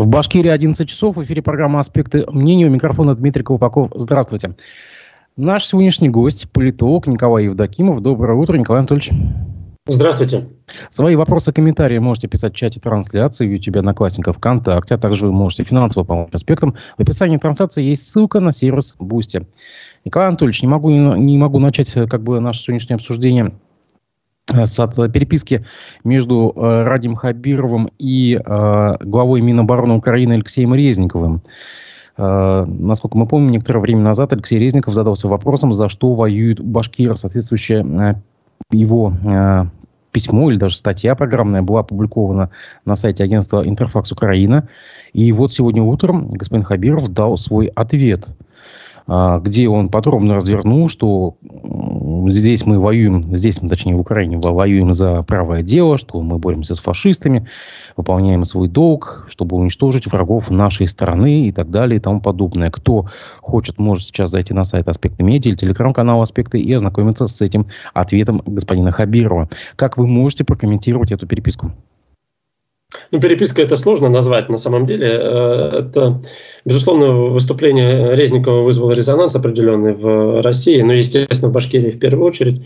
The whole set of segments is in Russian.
В Башкирии 11 часов. В эфире программа «Аспекты мнения». У микрофона Дмитрий Колпаков. Здравствуйте. Наш сегодняшний гость – политолог Николай Евдокимов. Доброе утро, Николай Анатольевич. Здравствуйте. Свои вопросы, комментарии можете писать в чате трансляции в YouTube Одноклассников ВКонтакте, а также вы можете финансово помочь аспектам. В описании трансляции есть ссылка на сервис Бусти. Николай Анатольевич, не могу, не могу начать как бы наше сегодняшнее обсуждение Э, с от переписки между э, Радим Хабировым и э, главой Минобороны Украины Алексеем Резниковым. Э, насколько мы помним, некоторое время назад Алексей Резников задался вопросом, за что воюют башкиры. Соответствующее э, его э, письмо или даже статья программная была опубликована на сайте агентства «Интерфакс Украина». И вот сегодня утром господин Хабиров дал свой ответ – где он подробно развернул, что здесь мы воюем, здесь мы, точнее, в Украине воюем за правое дело, что мы боремся с фашистами, выполняем свой долг, чтобы уничтожить врагов нашей страны и так далее и тому подобное. Кто хочет, может сейчас зайти на сайт Аспекты Медиа или телеграм-канал Аспекты и ознакомиться с этим ответом господина Хабирова. Как вы можете прокомментировать эту переписку? Ну, переписка это сложно назвать на самом деле. Э, это, безусловно, выступление Резникова вызвало резонанс определенный в России, ну, естественно, в Башкирии в первую очередь.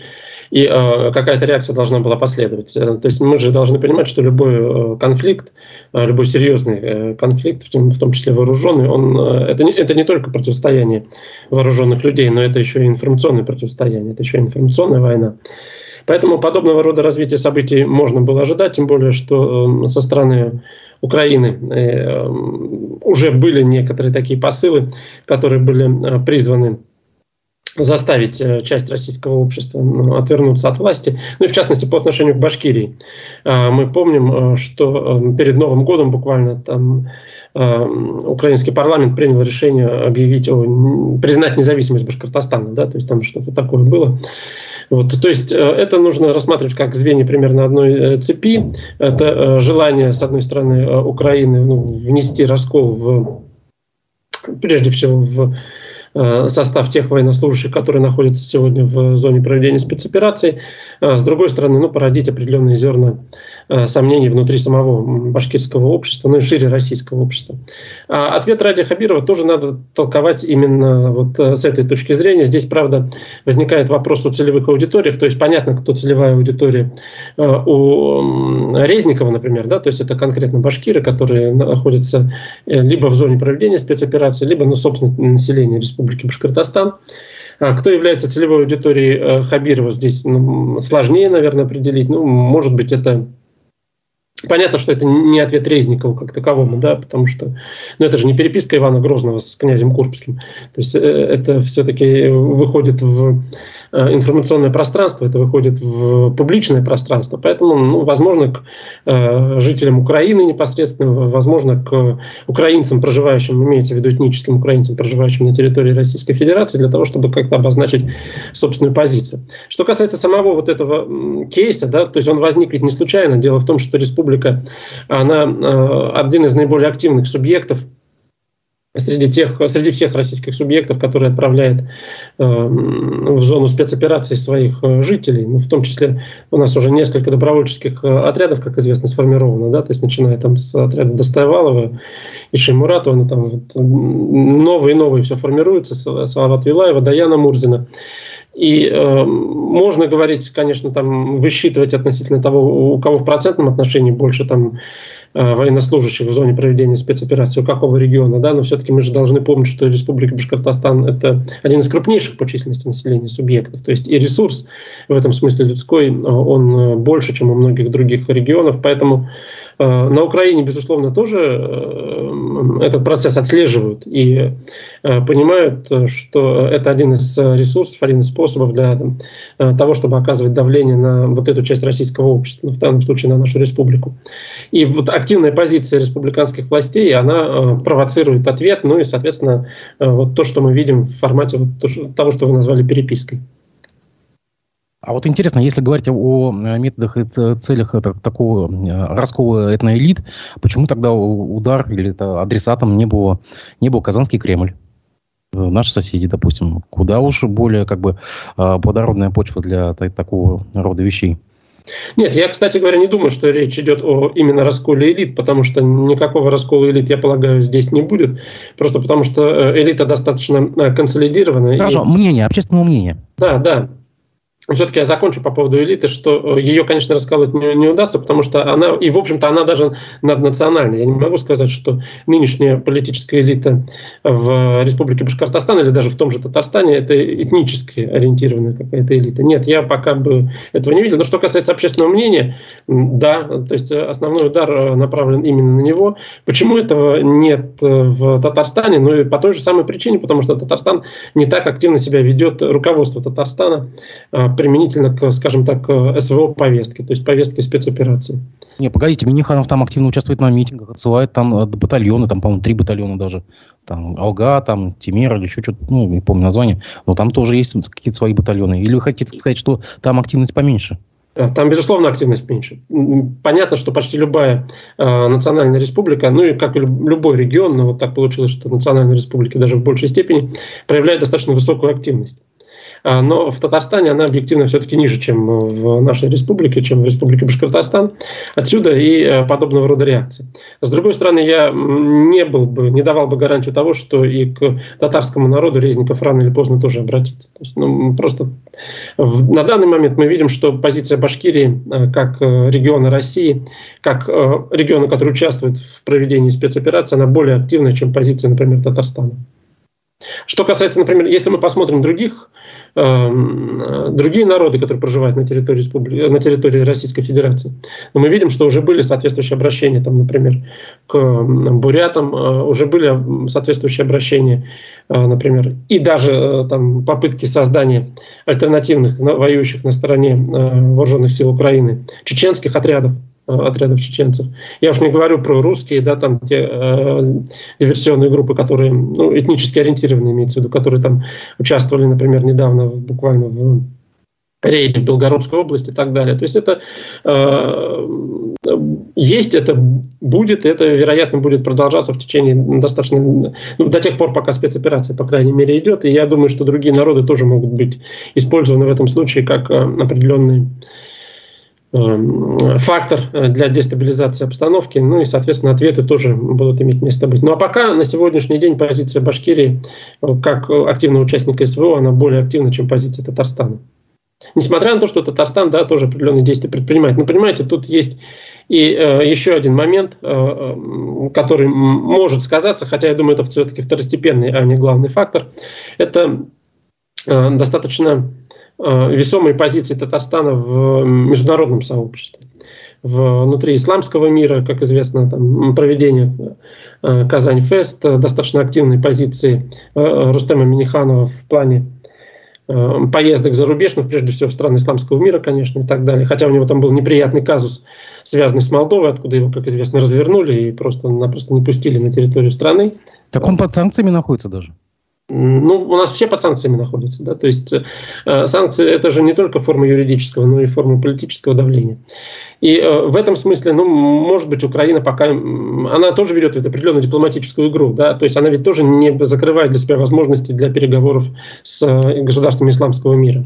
И э, какая-то реакция должна была последовать. Э, то есть мы же должны понимать, что любой э, конфликт, любой серьезный конфликт, в том числе вооруженный, он, это, не, это не только противостояние вооруженных людей, но это еще и информационное противостояние, это еще и информационная война. Поэтому подобного рода развития событий можно было ожидать, тем более, что со стороны Украины э, уже были некоторые такие посылы, которые были э, призваны заставить э, часть российского общества ну, отвернуться от власти, ну и в частности по отношению к Башкирии. Мы помним, что перед Новым годом буквально там украинский парламент принял решение объявить о, признать независимость Башкортостана, да, то есть там что-то такое было. Вот, то есть э, это нужно рассматривать как звенья примерно одной э, цепи. Это э, желание, с одной стороны, Украины ну, внести раскол в, прежде всего в состав тех военнослужащих, которые находятся сегодня в зоне проведения спецопераций. С другой стороны, ну, породить определенные зерна Э, сомнений внутри самого башкирского общества, ну и шире российского общества. А ответ Ради Хабирова тоже надо толковать именно вот э, с этой точки зрения. Здесь, правда, возникает вопрос о целевых аудиториях, то есть понятно, кто целевая аудитория э, у Резникова, например, да, то есть это конкретно башкиры, которые находятся либо в зоне проведения спецоперации, либо, ну, собственно, население Республики Башкортостан. А кто является целевой аудиторией Хабирова, здесь ну, сложнее, наверное, определить. Ну, может быть, это Понятно, что это не ответ Резникову как таковому, да, потому что ну, это же не переписка Ивана Грозного с князем Курбским. То есть э, это все-таки выходит в Э, информационное пространство, это выходит в публичное пространство. Поэтому, ну, возможно, к э, жителям Украины непосредственно, возможно, к украинцам, проживающим, имеется в виду этническим украинцам, проживающим на территории Российской Федерации, для того, чтобы как-то обозначить собственную позицию. Что касается самого вот этого кейса, да, то есть он возник ведь не случайно. Дело в том, что республика, она э, один из наиболее активных субъектов среди, тех, среди всех российских субъектов, которые отправляют э, в зону спецопераций своих э, жителей. Ну, в том числе у нас уже несколько добровольческих э, отрядов, как известно, сформировано, да, то есть начиная там с отряда Достаевалова и Шеймуратова, ну, там вот, новые и новые все формируются, Салават Вилаева, Даяна Мурзина. И э, можно говорить, конечно, там высчитывать относительно того, у кого в процентном отношении больше там военнослужащих в зоне проведения спецоперации, у какого региона, да, но все-таки мы же должны помнить, что Республика Башкортостан – это один из крупнейших по численности населения субъектов, то есть и ресурс в этом смысле людской, э, он э, больше, чем у многих других регионов, поэтому Э, на Украине, безусловно, тоже э, этот процесс отслеживают и э, понимают, что это один из ресурсов, один из способов для того, чтобы оказывать давление на вот эту часть российского общества, в данном случае на нашу республику. И вот активная позиция республиканских властей, она провоцирует ответ, ну и, соответственно, вот то, что мы видим в формате вот того, что вы назвали перепиской. А вот интересно, если говорить о методах и целях такого раскола этноэлит, почему тогда удар или это адресатом не было, не был Казанский Кремль? Наши соседи, допустим, куда уж более как бы плодородная почва для такого рода вещей. Нет, я, кстати говоря, не думаю, что речь идет о именно расколе элит, потому что никакого раскола элит, я полагаю, здесь не будет. Просто потому что э, элита достаточно э, консолидирована. Хорошо, и... мнение, общественного мнения. Да, да все-таки я закончу по поводу элиты, что э, ее, конечно, расколоть не, не удастся, потому что она, и в общем-то она даже наднациональная. Я не могу сказать, что нынешняя политическая элита в Республике Башкортостан или даже в том же Татарстане это этнически ориентированная какая-то элита. Нет, я пока бы этого не видел. Но что касается общественного мнения, да, то есть основной удар э, направлен именно на него. Почему этого нет э, в Татарстане? Ну и по той же самой причине, потому что Татарстан не так активно себя ведет, руководство Татарстана применительно к, скажем так, СВО-повестке, то есть повестке спецоперации. Не, погодите, Миниханов там активно участвует на митингах, отсылает там э, батальоны, там, по-моему, три батальона даже. Там Алга, там Тимир или еще что-то, ну, не помню название. Но там тоже есть какие-то свои батальоны. Или вы хотите сказать, что там активность поменьше? Там, безусловно, активность меньше. Понятно, что почти любая э, национальная республика, ну и как и любой регион, но вот так получилось, что национальные республики даже в большей степени проявляют достаточно высокую активность. А, но в Татарстане она объективно все-таки ниже, чем в нашей республике, чем в республике Башкортостан. Отсюда и э, подобного рода реакции. С другой стороны, я не был бы, не давал бы гарантию того, что и к татарскому народу Резников рано или поздно тоже обратится. То есть, ну, просто в, на данный момент мы видим, что позиция Башкирии э, как э, региона России, как региона, который участвует в проведении спецоперации, она более активная, чем позиция, например, Татарстана. Что касается, например, если мы посмотрим других другие народы, которые проживают на территории, республики, на территории Российской Федерации. Но мы видим, что уже были соответствующие обращения, там, например, к бурятам, э, уже были соответствующие обращения, э, например, и даже э, там, попытки создания альтернативных воюющих на стороне вооруженных сил Украины, чеченских отрядов, отрядов чеченцев. Я уж не говорю про русские, да, там те э, диверсионные группы, которые ну, этнически ориентированы, имеется в виду, которые там участвовали, например, недавно буквально в рейде в Белгородской области и так далее. То есть это э, есть, это будет, это, вероятно, будет продолжаться в течение достаточно, ну, до тех пор, пока спецоперация, по крайней мере, идет. И я думаю, что другие народы тоже могут быть использованы в этом случае как э, определенные фактор э, для дестабилизации обстановки, ну и, соответственно, ответы тоже будут иметь место быть. Ну а пока на сегодняшний день позиция Башкирии э, как активного участника СВО, она более активна, чем позиция Татарстана. Несмотря на то, что Татарстан, да, тоже определенные действия предпринимает. Но понимаете, тут есть и э, еще один момент, э, э который может сказаться, хотя я думаю, это все-таки второстепенный, а не главный фактор. Это э, достаточно Э, весомой позиции Татарстана в международном сообществе. Внутри исламского мира, как известно, там, проведение э, Казань-Фест, достаточно активной позиции э, Рустема Миниханова в плане поездок за рубеж, ну, прежде всего в страны исламского мира, конечно, и так далее. Хотя у него там был неприятный казус, связанный с Молдовой, откуда его, как известно, развернули и просто-напросто не пустили на территорию страны. Так он под санкциями находится даже? Ну, у нас все под санкциями находятся. Да? То есть э, санкции это же не только форма юридического, но и форма политического давления. И э, в этом смысле, ну, может быть, Украина пока, она тоже ведет определенную дипломатическую игру, да, то есть она ведь тоже не закрывает для себя возможности для переговоров с э, государствами исламского мира.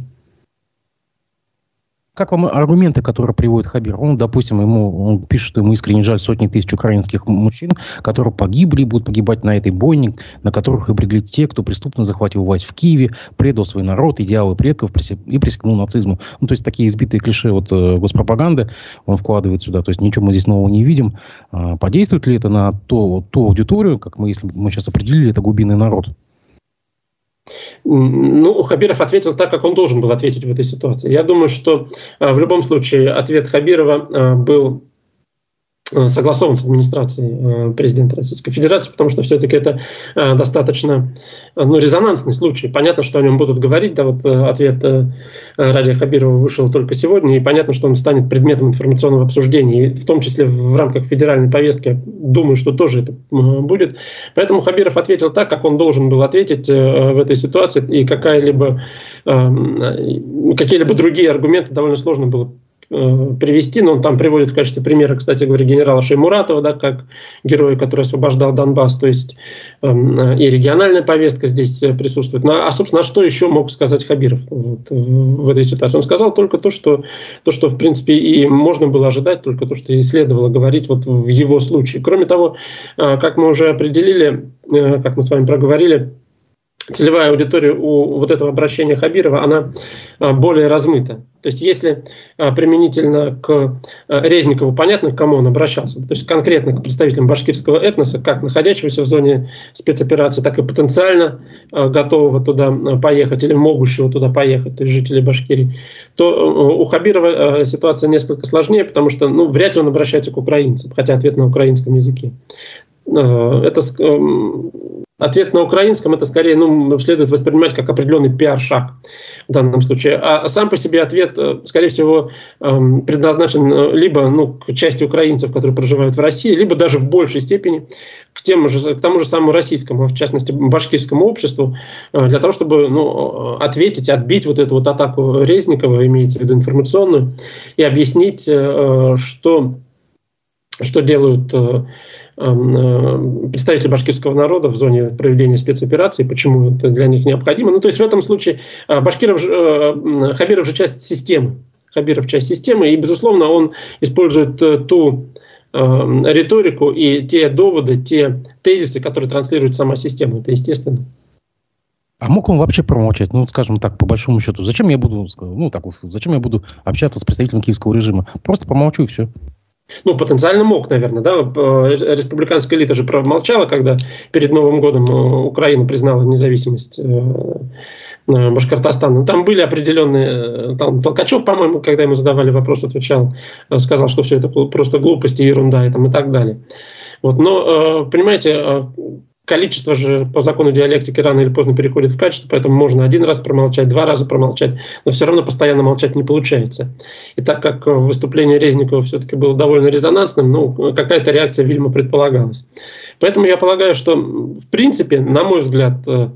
Как вам аргументы, которые приводит Хабир? Он, допустим, ему он пишет, что ему искренне жаль сотни тысяч украинских мужчин, которые погибли и будут погибать на этой бойне, на которых обрегли те, кто преступно захватил власть в Киеве, предал свой народ, идеалы предков и пресекнул нацизму. Ну, то есть такие избитые клише вот э, госпропаганды он вкладывает сюда. То есть ничего мы здесь нового не видим. А, подействует ли это на ту, ту аудиторию, как мы, если мы сейчас определили, это глубинный народ? Ну, Хабиров ответил так, как он должен был ответить в этой ситуации. Я думаю, что э, в любом случае ответ Хабирова э, был согласован с администрацией э, президента Российской Федерации, потому что все-таки это э, достаточно ну, резонансный случай. Понятно, что о нем будут говорить, да, вот ответ Радия Хабирова вышел только сегодня, и понятно, что он станет предметом информационного обсуждения, в том числе в рамках федеральной повестки, думаю, что тоже это будет. Поэтому Хабиров ответил так, как он должен был ответить в этой ситуации, и какая-либо, какие-либо другие аргументы довольно сложно было э, привести, но он там приводит в качестве примера, кстати говоря, генерала Шеймуратова, да, как героя, который освобождал Донбасс, то есть э, и региональная повестка здесь э, присутствует. На, а, собственно, что еще мог сказать Хабиров вот, в этой ситуации? Он сказал только то, что, то, что, в принципе, и можно было ожидать, только то, что и следовало говорить вот в его случае. Кроме того, э, как мы уже определили, э, как мы с вами проговорили, целевая аудитория у вот этого обращения Хабирова, она а, более размыта. То есть если а, применительно к а, Резникову понятно, к кому он обращался, то есть конкретно к представителям башкирского этноса, как находящегося в зоне спецоперации, так и потенциально готового туда поехать или могущего туда поехать, то есть жителей Башкирии, то у Хабирова ситуация несколько сложнее, потому что ну, вряд ли он обращается к украинцам, хотя ответ на украинском языке. Это Ответ на украинском это скорее ну, следует воспринимать как определенный пиар-шаг в данном случае. А сам по себе ответ, э, скорее всего, эм, предназначен э, либо ну, к части украинцев, которые проживают в России, либо даже в большей степени к, тем же, к тому же самому российскому, в частности, башкирскому обществу, э, для того, чтобы ну, ответить, отбить вот эту вот атаку Резникова, имеется в виду информационную, и объяснить, что, что делают Эм, э, представители башкирского народа в зоне проведения спецоперации, почему это для них необходимо. Ну, то есть в этом случае э, Башкиров, э, Хабиров же часть системы. Хабиров часть системы, и, безусловно, он использует ту риторику и те доводы, те тезисы, которые транслирует сама система. Это естественно. А мог он вообще промолчать? Ну, скажем так, по большому счету. Зачем я буду, ну, так, зачем я буду общаться с представителем киевского режима? Просто помолчу и все. Ну, потенциально мог, наверное, да. Э, республиканская элита же промолчала, когда перед Новым годом э, Украина признала независимость э, Башкортостана. Там были определенные... Там Толкачев, по-моему, когда ему задавали вопрос, отвечал, сказал, что все это просто глупости, ерунда и, там, и так далее. Вот. Но, понимаете, количество же по закону диалектики рано или поздно переходит в качество, поэтому можно один раз промолчать, два раза промолчать, но все равно постоянно молчать не получается. И так как выступление Резникова все-таки было довольно резонансным, ну, какая-то реакция, видимо, предполагалась. Поэтому я полагаю, что, в принципе, на мой взгляд, э,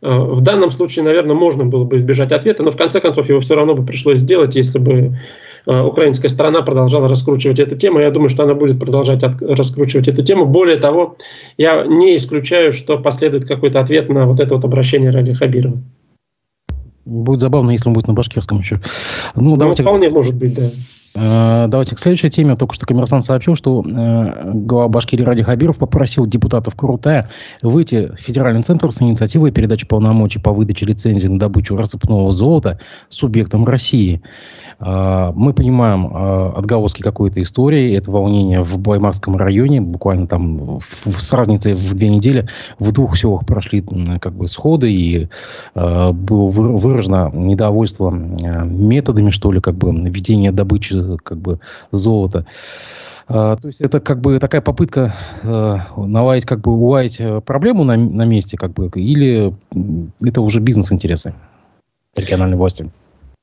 э, в данном случае, наверное, можно было бы избежать ответа, но в конце концов его все равно бы пришлось сделать, если бы украинская сторона продолжала раскручивать эту тему. Я думаю, что она будет продолжать от, раскручивать эту тему. Более того, я не исключаю, что последует какой-то ответ на вот это вот обращение Ради Хабирова. Будет забавно, если он будет на башкирском еще. Ну, ну давайте... вполне может быть, да. Э, давайте к следующей теме. Только что коммерсант сообщил, что э, глава Башкирии Ради Хабиров попросил депутатов Крутая выйти в федеральный центр с инициативой передачи полномочий по выдаче лицензии на добычу рассыпного золота субъектам России. Э, мы понимаем э, отголоски какой-то истории. Это волнение в Баймарском районе. Буквально там с разницей в две недели в двух селах прошли как бы сходы. И э, было выражено недовольство методами, что ли, как бы ведения добычи как бы золото. А, то есть это как бы такая попытка э, наладить, как бы уловить э, проблему на, на месте, как бы, или это уже бизнес-интересы региональной власти?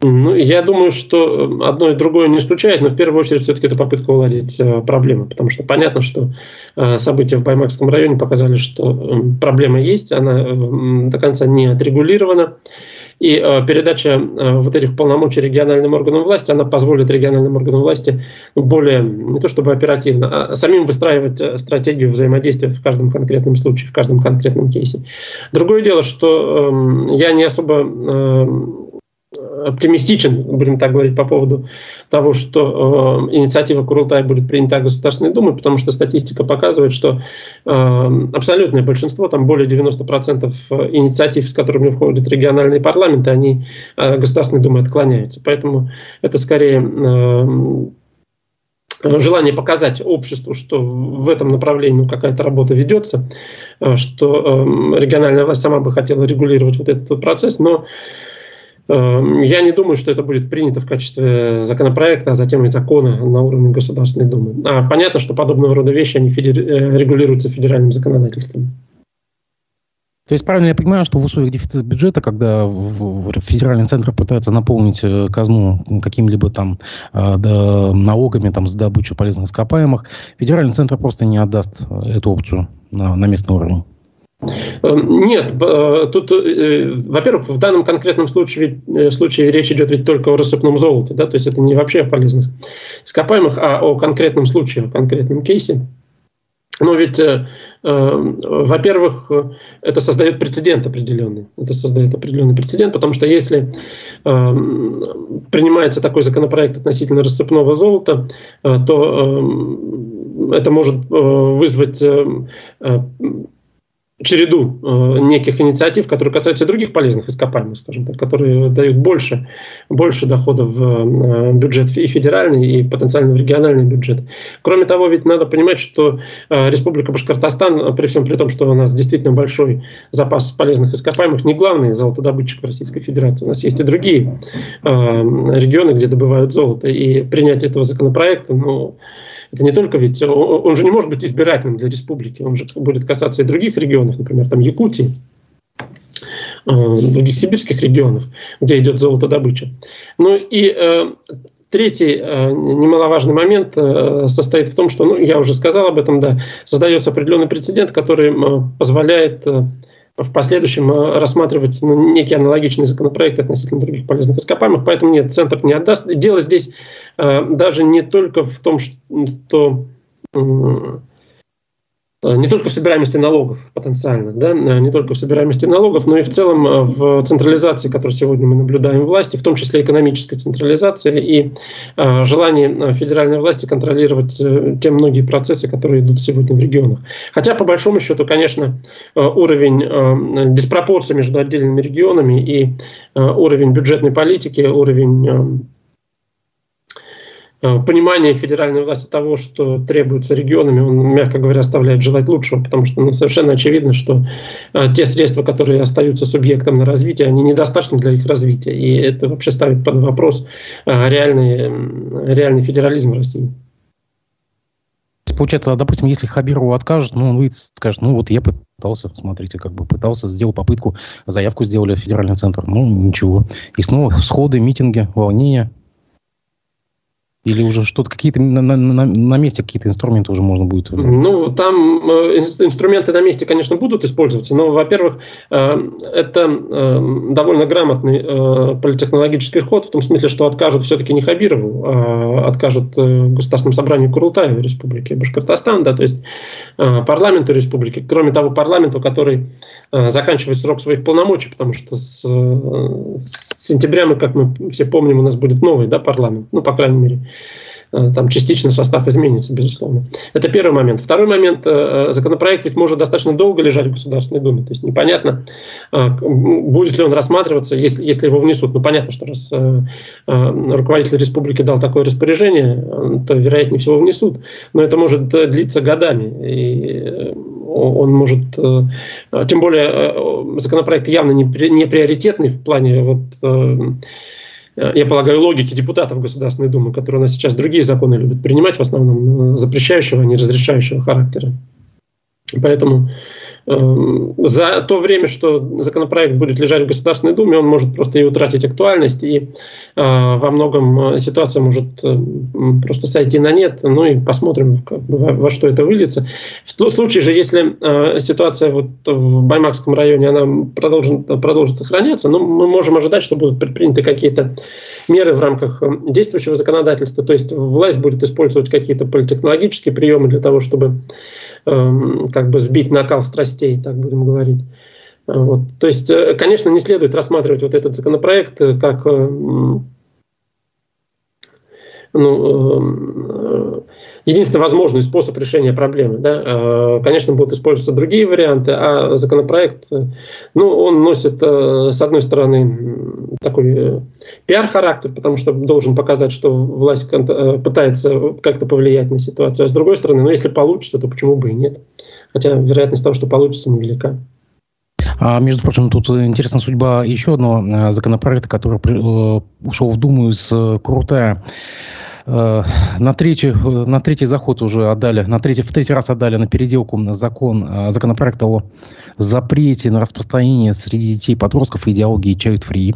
Ну, я думаю, что одно и другое не исключает, но в первую очередь все-таки это попытка уладить э, проблему, потому что понятно, что э, события в Баймакском районе показали, что э, проблема есть, она э, до конца не отрегулирована. И э, передача э, вот этих полномочий региональным органам власти, она позволит региональным органам власти более, не то чтобы оперативно, а самим выстраивать э, стратегию взаимодействия в каждом конкретном случае, в каждом конкретном кейсе. Другое дело, что э, я не особо э, оптимистичен, будем так говорить, по поводу того, что э, инициатива Курултая будет принята Государственной Думой, потому что статистика показывает, что э, абсолютное большинство, там более 90% э, инициатив, с которыми входят региональные парламенты, они э, Государственной Думой отклоняются. Поэтому это скорее э, желание показать обществу, что в этом направлении ну, какая-то работа ведется, э, что э, региональная власть сама бы хотела регулировать вот этот процесс, но я не думаю, что это будет принято в качестве законопроекта, а затем и закона на уровне Государственной Думы. А понятно, что подобного рода вещи они федер... Э, регулируются федеральным законодательством. То есть правильно я понимаю, что в условиях дефицита бюджета, когда федеральный центр пытается наполнить э, казну какими-либо там э, налогами там, за добычу полезных ископаемых, федеральный центр просто не отдаст эту опцию на, на местном уровне? Нет, тут, во-первых, в данном конкретном случае, случае речь идет ведь только о рассыпном золоте, да, то есть это не вообще о полезных ископаемых, а о конкретном случае, о конкретном кейсе. Но ведь, э, э, во-первых, это создает прецедент определенный. Это создает определенный прецедент, потому что если э, принимается такой законопроект относительно рассыпного золота, э, то э, это может э, вызвать э, череду э, неких инициатив, которые касаются других полезных ископаемых, скажем так, которые дают больше, больше доходов в э, бюджет и федеральный, и потенциально в региональный бюджет. Кроме того, ведь надо понимать, что э, Республика Башкортостан, при всем при том, что у нас действительно большой запас полезных ископаемых, не главный золотодобытчик в Российской Федерации. У нас есть и другие э, регионы, где добывают золото, и принятие этого законопроекта, ну, это не только ведь, он же не может быть избирательным для республики, он же будет касаться и других регионов, например, там Якутии, э, других сибирских регионов, где идет золотодобыча. Ну и э, Третий э, немаловажный момент э, состоит в том, что, ну, я уже сказал об этом, да, создается определенный прецедент, который э, позволяет э, в последующем э, рассматривать ну, некие аналогичные законопроекты относительно других полезных ископаемых. Поэтому нет, Центр не отдаст. Дело здесь даже не только в том, что Э, не только в собираемости налогов потенциально, да, э, не только в собираемости налогов, но и в целом э, в централизации, которую сегодня мы наблюдаем власти, в том числе экономической централизации и э, желание федеральной власти контролировать э, те многие процессы, которые идут сегодня в регионах. Хотя, по большому счету, конечно, уровень э, диспропорции между отдельными регионами и э, уровень бюджетной политики, уровень Э, понимание федеральной власти того, что требуется регионами, он, мягко говоря, оставляет желать лучшего, потому что ну, совершенно очевидно, что э, те средства, которые остаются субъектом на развитие, они недостаточны для их развития. И это вообще ставит под вопрос э, реальный, реальный федерализм России. Получается, допустим, если Хабирову откажут, ну, он выйдет скажет, ну, вот я пытался, смотрите, как бы пытался, сделал попытку, заявку сделали в федеральный центр, ну, ничего. И снова сходы, митинги, волнения, или уже что-то, какие-то на, на, на, месте какие-то инструменты уже можно будет? Ну, там э, инструменты на месте, конечно, будут использоваться, но, во-первых, э, это э, довольно грамотный политехнологический ход, в том смысле, что откажут все-таки не Хабирову, а откажут Государственному собранию Курултая в Республике Башкортостан, да, то есть парламенту республики. Кроме того, парламенту, который заканчивает срок своих полномочий, потому что с, с сентября мы, как мы все помним, у нас будет новый да, парламент, ну, по крайней мере, Э, там частично состав изменится, безусловно. Это первый момент. Второй момент. Э, законопроект ведь может достаточно долго лежать в Государственной Думе. То есть непонятно, э, будет ли он рассматриваться, если, если его внесут. Ну, понятно, что раз руководитель республики дал такое распоряжение, то, вероятнее всего, внесут. Но это может длиться годами. И он может... Тем более, законопроект явно не приоритетный в плане вот, Э, я полагаю, логики депутатов Государственной Думы, которые у нас сейчас другие законы любят принимать, в основном запрещающего, а не разрешающего характера. Поэтому за то время, что законопроект будет лежать в Государственной Думе, он может просто и утратить актуальность, и э, во многом э, ситуация может э, просто сойти на нет, ну и посмотрим, как во, во что это выльется. В случае же, если ситуация вот в Баймакском районе она продолжит, продолжит сохраняться, ну, мы можем ожидать, что будут предприняты какие-то меры в рамках действующего законодательства, то есть власть будет использовать какие-то политехнологические приемы для того, чтобы Эм, как бы сбить накал страстей, так будем говорить. Э, вот. То есть, э, конечно, не следует рассматривать вот этот законопроект э, как ну, единственно возможный способ решения проблемы. Да? А, конечно, будут использоваться другие варианты, а законопроект, ну, он носит, э, с одной стороны, такой э, пиар-характер, потому что должен показать, что власть э, пытается как-то повлиять на ситуацию, а с другой стороны, ну, если получится, то почему бы и нет. Хотя вероятность того, что получится, невелика. А, между прочим, тут интересна судьба еще одного законопроекта, который ушел в Думу из Крутая. Э, на третий, на третий заход уже отдали, на третий, в третий раз отдали на переделку закон, э, законопроект о запрете на распространение среди детей подростков идеологии child free.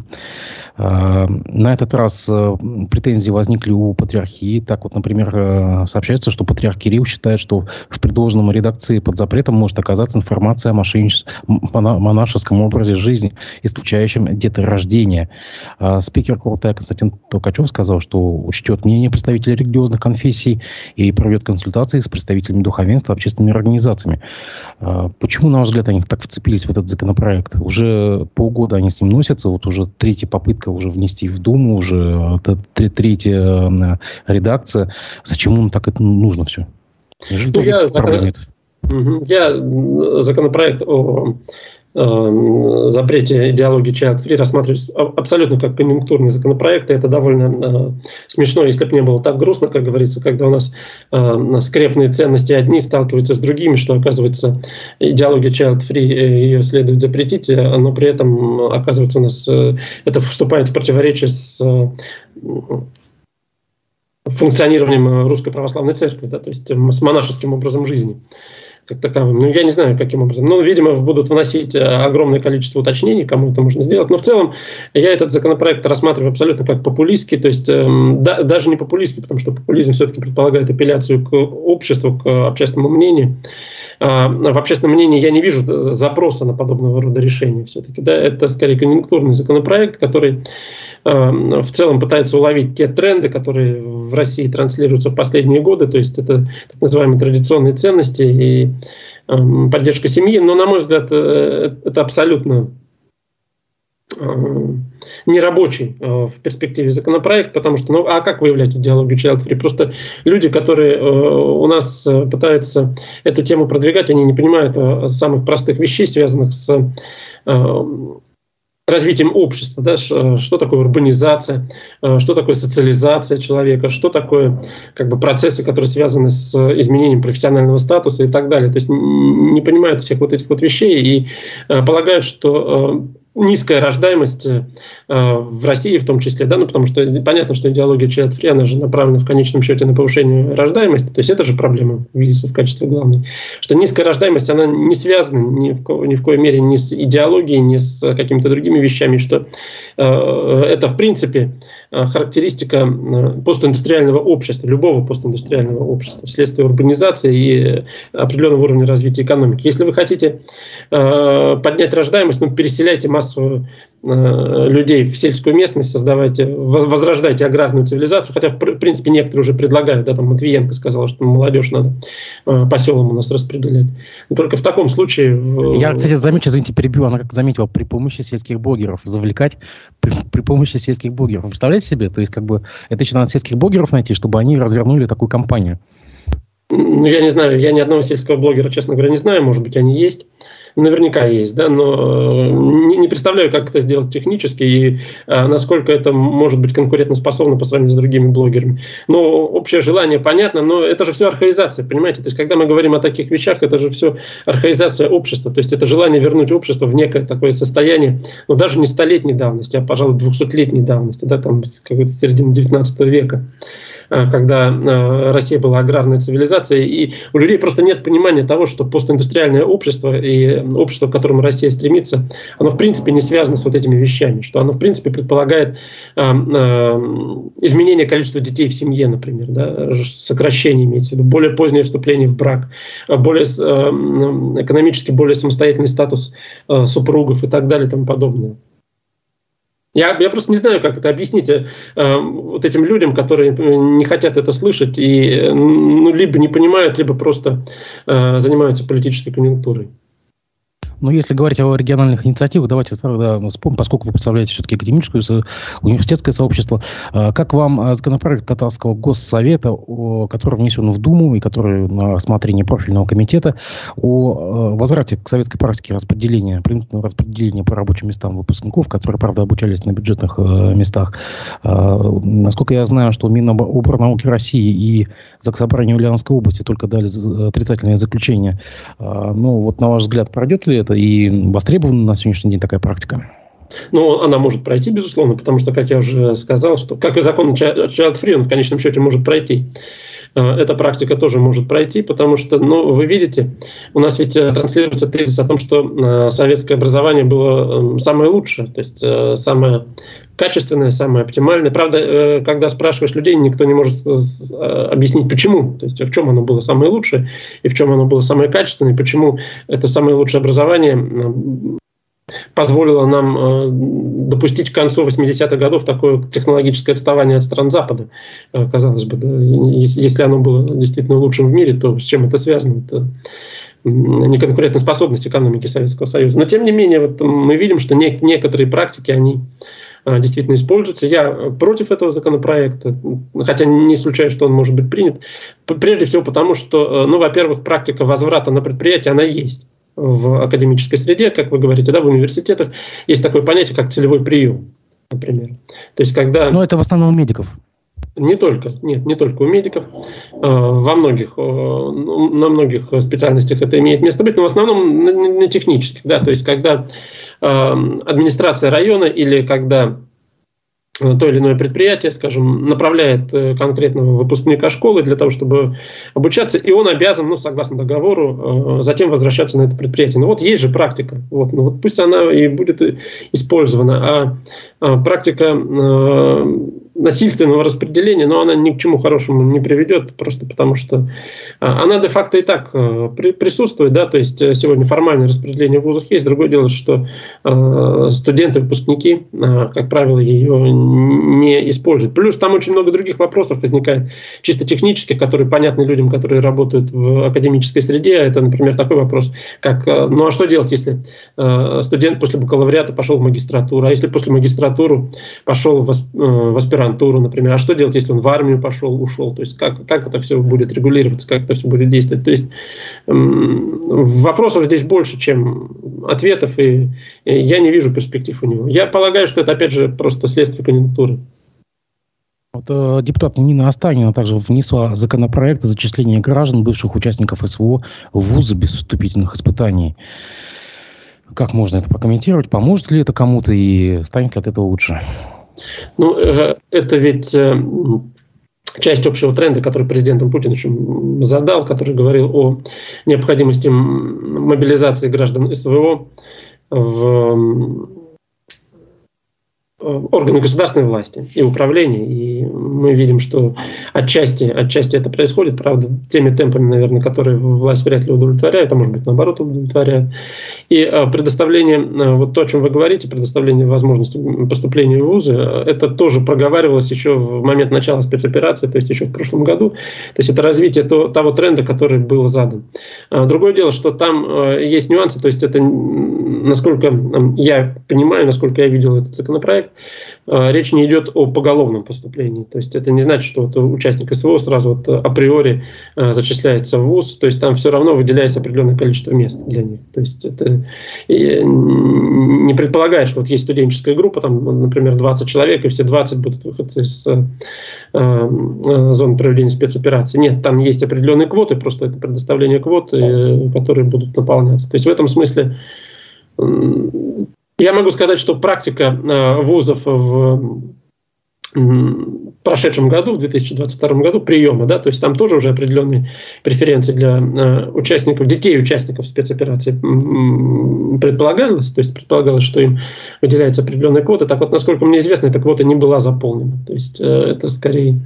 Э, на этот раз э, претензии возникли у патриархии. Так вот, например, э, сообщается, что патриарх Кирилл считает, что в предложенном редакции под запретом может оказаться информация о монашеском образе жизни, исключающем деторождение. Спикер Куртая Константин Толкачев сказал, что учтет мнение представителей религиозных конфессий и проведет консультации с представителями духовенства, общественными организациями. Почему, на ваш взгляд, они так вцепились в этот законопроект? Уже полгода они с ним носятся, вот уже третья попытка уже внести в Думу, уже третья э, редакция. Зачем им так это нужно все? Неужели ну, я, закон... я законопроект о запрете идеологии child free рассматривать абсолютно как конъюнктурный законопроект. И это довольно э, смешно, если бы не было так грустно, как говорится, когда у нас э, скрепные ценности одни сталкиваются с другими, что оказывается идеология child free, э, ее следует запретить, э, но при этом оказывается у нас это вступает в противоречие с функционированием русской православной церкви, да, то есть с монашеским образом жизни как таковым. Ну, я не знаю, каким образом. Ну, видимо, будут вносить э, огромное количество уточнений, кому это можно сделать. Но в целом я этот законопроект рассматриваю абсолютно как популистский, то есть э, да, даже не популистский, потому что популизм все-таки предполагает апелляцию к обществу, к общественному мнению. А, в общественном мнении я не вижу запроса на подобного рода решения все-таки. Да, это скорее конъюнктурный законопроект, который Эм, в целом пытается уловить те тренды, которые в России транслируются в последние годы, то есть это так называемые традиционные ценности и эм, поддержка семьи, но, на мой взгляд, э, это абсолютно нерабочий э, в перспективе законопроект, потому что, ну, а как выявлять идеологию child free? Просто люди, которые э, у нас пытаются эту тему продвигать, они не понимают самых простых вещей, связанных с развитием общества, да, что такое урбанизация, э, что такое социализация человека, что такое как бы, процессы, которые связаны с изменением профессионального статуса и так далее. То есть не понимают всех вот этих вот вещей и э, полагают, что э, низкая рождаемость э, в России в том числе, да, ну потому что понятно, что идеология child она же направлена в конечном счете на повышение рождаемости, то есть это же проблема видится в качестве главной, что низкая рождаемость, она не связана ни в, ко, ни в коей мере ни с идеологией, ни с какими-то другими вещами, что э, это в принципе характеристика э, постиндустриального общества, любого постиндустриального общества, вследствие урбанизации и определенного уровня развития экономики. Если вы хотите э, поднять рождаемость, ну, переселяйте массу людей в сельскую местность, создавайте, возрождайте аграрную цивилизацию, хотя, в принципе, некоторые уже предлагают, да, там Матвиенко сказал, что молодежь надо по селам у нас распределять. Но только в таком случае... Я, кстати, замечу, извините, перебью, она как заметила, при помощи сельских блогеров завлекать, при, при помощи сельских блогеров. Представляете, себе. То есть, как бы, это еще надо сельских блогеров найти, чтобы они развернули такую кампанию. Ну, я не знаю, я ни одного сельского блогера, честно говоря, не знаю, может быть, они есть наверняка есть, да, но э, не, не представляю, как это сделать технически и а, насколько это может быть конкурентоспособно по сравнению с другими блогерами. Но общее желание понятно, но это же все архаизация, понимаете? То есть, когда мы говорим о таких вещах, это же все архаизация общества, то есть это желание вернуть общество в некое такое состояние, ну, даже не столетней давности, а, пожалуй, двухсотлетней давности, да, там, какой-то середины 19 века. Э, когда э, Россия была аграрной цивилизацией, и у людей просто нет понимания того, что постиндустриальное общество и общество, к которому Россия стремится, оно в принципе не связано с вот этими вещами, что оно в принципе предполагает э, изменение количества детей в семье, например, да, сокращение имеется в виду, более позднее вступление в брак, более экономически более самостоятельный статус супругов и так далее и тому подобное. Я, я просто не знаю, как это объяснить э, вот этим людям, которые не хотят это слышать и ну, либо не понимают, либо просто э, занимаются политической конъюнктурой. Но если говорить о региональных инициативах, давайте тогда вспомним, поскольку вы представляете все-таки академическое, университетское сообщество, а, как вам а, законопроект Татарского госсовета, который внесен в Думу и который на рассмотрение профильного комитета о а, возврате к советской практике распределения, принудительного распределения по рабочим местам выпускников, которые, правда, обучались на бюджетных местах. Насколько я знаю, что Миноборнауки России и Заксобрание Ульяновской области только дали отрицательное заключение. Но вот на ваш взгляд, пройдет ли это и востребована на сегодняшний день такая практика? Но она может пройти, безусловно, потому что, как я уже сказал, что как и закон Child Free, он в конечном счете может пройти. Э, эта практика тоже может пройти, потому что, ну, вы видите, у нас ведь э, транслируется тезис о том, что э, советское образование было эм, самое лучшее, то есть самое качественное, самое оптимальное. Правда, когда спрашиваешь людей, никто не может объяснить, почему. То есть в чем оно было самое лучшее и в чем оно было самое качественное, почему это самое лучшее образование позволило нам э, допустить к концу 80-х годов такое технологическое отставание от стран Запада. Э, казалось бы, да, если оно было действительно лучшим в мире, то с чем это связано? Это неконкурентоспособность экономики Советского Союза. Но тем не менее, вот мы видим, что не, некоторые практики, они э, действительно используются. Я против этого законопроекта, хотя не исключаю, что он может быть принят. Прежде всего потому, что, ну, во-первых, практика возврата на предприятие, она есть в академической среде, как вы говорите, да, в университетах есть такое понятие, как целевой прием, например. То есть, когда... Но это в основном у медиков. Не только, нет, не только у медиков. А, во многих, ну, на многих специальностях это имеет место быть, но в основном на технических. Да, то есть, когда а, администрация района или когда то или иное предприятие, скажем, направляет э, конкретного выпускника школы для того, чтобы обучаться, и он обязан, ну, согласно договору, э, затем возвращаться на это предприятие. Ну вот есть же практика, вот, ну вот пусть она и будет использована. А, практика а, насильственного распределения, но она ни к чему хорошему не приведет, просто потому что а, она де-факто и так присутствует, да, то есть э, сегодня формальное распределение в вузах есть, другое дело, что студенты, выпускники, как правило, ее не используют. Плюс там очень много других вопросов возникает, чисто технических, которые понятны людям, которые работают в академической среде. Это, например, такой вопрос, как, ну а что делать, если студент после бакалавриата пошел в магистратуру, а если после магистратуры магистратуру, пошел в, э, в аспирантуру, например. А что делать, если он в армию пошел, ушел? То есть как, как это все будет регулироваться, как это все будет действовать? То есть вопросов здесь больше, чем ответов, и я не вижу перспектив у него. Я полагаю, что это, опять же, просто следствие конъюнктуры. Вот, э, депутат Нина Останина также внесла законопроект о зачислении граждан, бывших участников СВО, в вузы без вступительных испытаний. Как можно это прокомментировать? Поможет ли это кому-то и станет ли от этого лучше? Ну, э, это ведь э, часть общего тренда, который президентом Путин задал, который говорил о необходимости мобилизации граждан СВО в органы государственной власти и управления. И мы видим, что отчасти, отчасти это происходит, правда, теми темпами, наверное, которые власть вряд ли удовлетворяет, а может быть, наоборот, удовлетворяет. И э, предоставление, э, вот то, о чем вы говорите, предоставление возможности поступления в вузы, это тоже проговаривалось еще в момент начала спецоперации, то есть еще в прошлом году. То есть это развитие того тренда, который был задан. Другое дело, что там есть нюансы, то есть это, насколько я понимаю, насколько я видел этот законопроект, речь не идет о поголовном поступлении. То есть это не значит, что вот участник СВО сразу вот априори а, зачисляется в ВУЗ. То есть там все равно выделяется определенное количество мест для них. То есть это не предполагает, что вот есть студенческая группа, там, например, 20 человек, и все 20 будут выходцы из а, зоны проведения спецоперации. Нет, там есть определенные квоты, просто это предоставление квот, э, которые будут наполняться. То есть в этом смысле я могу сказать, что практика э, вузов в прошедшем году, в 2022 году, приема, да, то есть там тоже уже определенные преференции для э, участников, детей участников спецоперации предполагалось, то есть предполагалось, что им выделяется определенная квота. Так вот, насколько мне известно, эта квота не была заполнена. То есть э, это скорее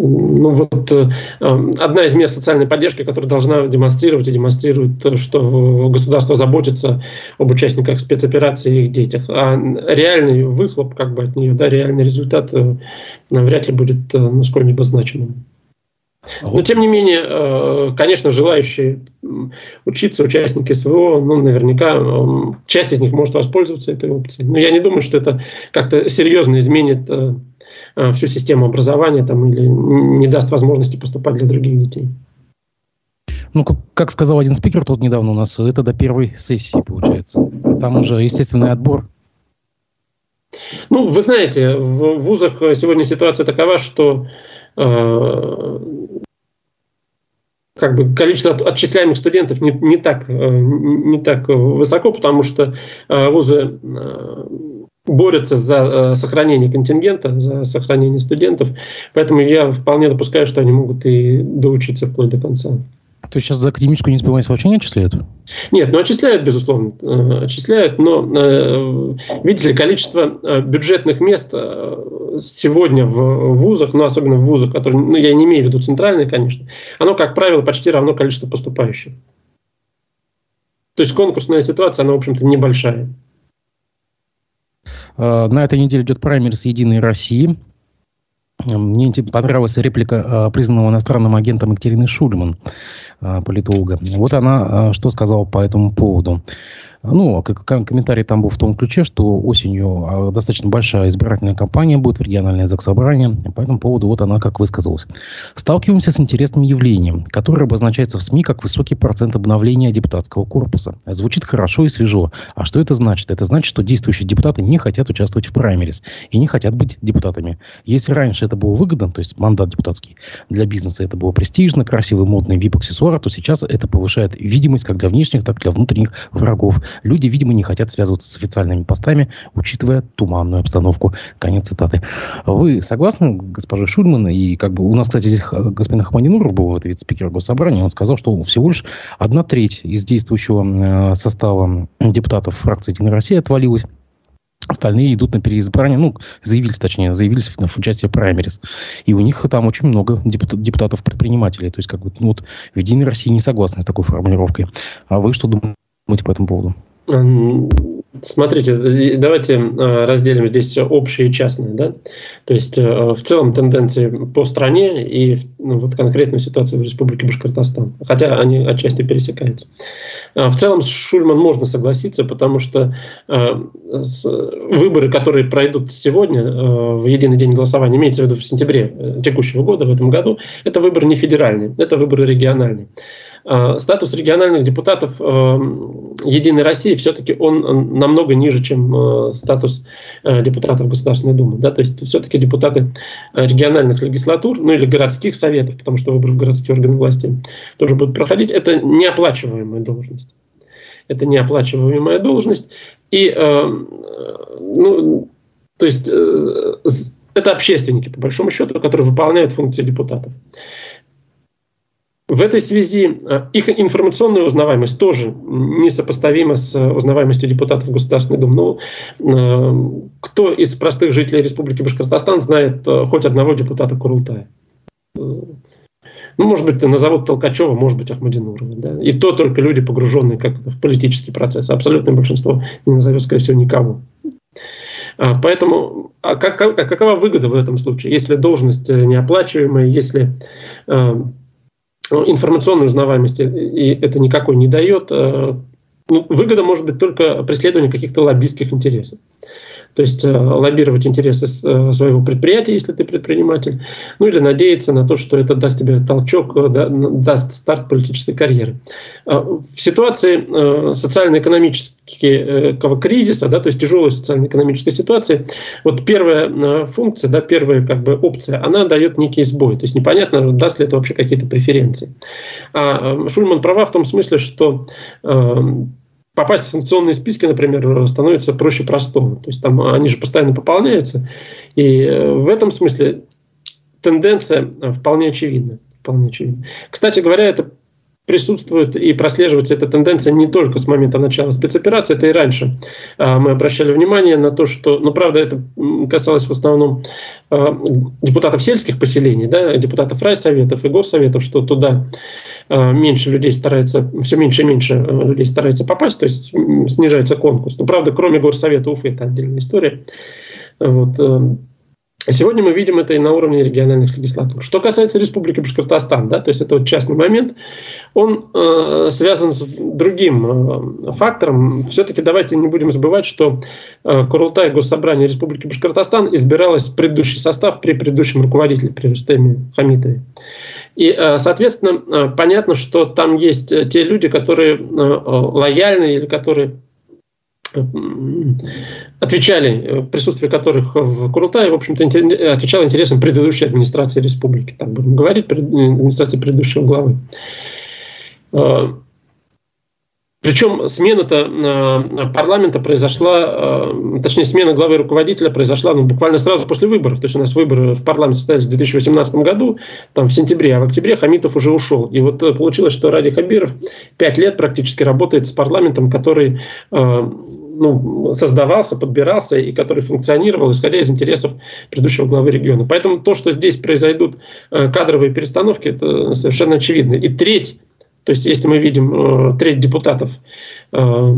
ну вот э, одна из мер социальной поддержки, которая должна демонстрировать и демонстрирует, что государство заботится об участниках спецоперации и их детях. А реальный выхлоп как бы от нее, да, реальный результат э, вряд ли будет э, ну, сколь-нибудь значимым. Но тем не менее, конечно, желающие учиться, участники СВО, ну, наверняка часть из них может воспользоваться этой опцией. Но я не думаю, что это как-то серьезно изменит Э, всю систему образования там, или не даст возможности поступать для других детей. Ну, как сказал один спикер тут недавно у нас, это до первой сессии получается. Там уже естественный отбор. Ну, вы знаете, в вузах сегодня ситуация такова, что э, как бы количество отчисляемых студентов не, не, так, не так высоко, потому что вузы борются за сохранение контингента, за сохранение студентов. Поэтому я вполне допускаю, что они могут и доучиться вплоть до конца. То есть сейчас за академическую неуспеваемость вообще не отчисляют? Нет, ну отчисляют, безусловно, э, отчисляют, но, э, видите ли, количество э, бюджетных мест сегодня в вузах, ну особенно в вузах, которые, ну я не имею в виду центральные, конечно, оно, как правило, почти равно количеству поступающих. То есть конкурсная ситуация, она, в общем-то, небольшая. На этой неделе идет праймерис «Единой России». Мне понравилась реплика признанного иностранным агентом Екатерины Шульман. А, политолога. Вот она что сказала по этому поводу. Ну, а комментарий там был в том ключе, что осенью а, достаточно большая избирательная кампания будет региональное заксобрание. По этому поводу вот она как высказалась. Сталкиваемся с интересным явлением, которое обозначается в СМИ как высокий процент обновления депутатского корпуса. Звучит хорошо и свежо. А что это значит? Это значит, что действующие депутаты не хотят участвовать в праймерис и не хотят быть депутатами. Если раньше это было выгодно, то есть мандат депутатский, для бизнеса это было престижно, красивый, модный вип-аксессуар, то сейчас это повышает видимость как для внешних, так и для внутренних врагов Люди, видимо, не хотят связываться с официальными постами, учитывая туманную обстановку. Конец цитаты. Вы согласны, госпожа Шульман? И как бы у нас, кстати, здесь э, господин Ахмадинуров был, это вице-спикер Госсобрания, он сказал, что всего лишь одна треть из действующего э, состава депутатов фракции «Единая Россия» отвалилась. Остальные идут на переизбрание, ну, заявились, точнее, заявились в участие в праймерис. И у них там очень много депутатов-предпринимателей. То есть, как бы, ну, вот, в «Единой России» не согласны с такой формулировкой. А вы что думаете? Думаете по этому поводу? Смотрите, давайте э, разделим здесь все общее и частное. Да? То есть э, в целом тенденции по стране и ну, вот конкретную ситуацию в Республике Башкортостан. Хотя они отчасти пересекаются. Э, в целом с Шульман можно согласиться, потому что выборы, которые пройдут сегодня в единый день голосования, имеется в виду в сентябре текущего года, в этом году, это выборы не федеральные, это выборы региональные. Э, статус региональных депутатов э, Единой России все-таки он намного ниже, чем э, статус депутатов Государственной Думы. Да? То есть все-таки депутаты региональных легислатур, ну или городских советов, потому что выборы в городские органы власти тоже будут проходить, это неоплачиваемая должность. Это неоплачиваемая должность. И, ну, то есть, это общественники, по большому счету, которые выполняют функции депутатов. В этой связи э, их информационная узнаваемость тоже несопоставима с узнаваемостью депутатов Государственной Думы. Ну, э, кто из простых жителей Республики Башкортостан знает э, хоть одного депутата Курултая? Ну, может быть, назовут Толкачева, может быть, Ахмадинурова. Да? И то только люди, погруженные как в политический процесс. Абсолютное большинство не назовет, скорее всего, никого. А, поэтому а как, а какова выгода в этом случае? Если должность неоплачиваемая, если ну, информационной узнаваемости и это никакой не дает. Э, ну, выгода может быть только преследование каких-то лоббистских интересов. То есть э, лоббировать интересы э, своего предприятия, если ты предприниматель, ну или надеяться на то, что это даст тебе толчок, э, даст старт политической карьеры. В ситуации социально-экономического кризиса, да, то есть тяжелой социально-экономической ситуации, вот первая функция, да, первая как бы опция, она дает некий сбой. То есть непонятно, даст ли это вообще какие-то преференции. А Шульман права в том смысле, что попасть в санкционные списки, например, становится проще простого. То есть там они же постоянно пополняются. И э, в этом смысле тенденция вполне очевидна. Вполне очевидна. Кстати говоря, это присутствует и прослеживается эта тенденция не только с момента начала спецоперации, это и раньше. А, мы обращали внимание на то, что, ну, правда, это касалось в основном депутатов сельских поселений, да, депутатов райсоветов и госсоветов, что туда меньше людей старается, все меньше и меньше людей старается попасть, то есть снижается конкурс. Но, правда, кроме горсовета Уфы, это отдельная история. Вот. Сегодня мы видим это и на уровне региональных легислатур. Что касается Республики Башкортостан, да, то есть это вот частный момент, он э, связан с другим э, фактором. Все-таки давайте не будем забывать, что э, Курултай Госсобрания Республики Башкортостан избиралось в предыдущий состав при предыдущем руководителе, при Рустеме Хамитове. И, э, соответственно, э, понятно, что там есть те люди, которые э, лояльны или которые отвечали, присутствие которых в Курултае, в общем-то, отвечало интересам предыдущей администрации республики, так будем говорить, администрации предыдущего главы. Причем смена-то э, парламента произошла, э, точнее смена главы руководителя произошла ну, буквально сразу после выборов. То есть у нас выборы в парламент состоялись в 2018 году, там в сентябре, а в октябре Хамитов уже ушел. И вот э, получилось, что Ради Хабиров пять лет практически работает с парламентом, который ну, создавался, подбирался и который функционировал, исходя из интересов предыдущего главы региона. Поэтому то, что здесь произойдут кадровые перестановки, это совершенно очевидно. И треть то есть, если мы видим э, треть депутатов э,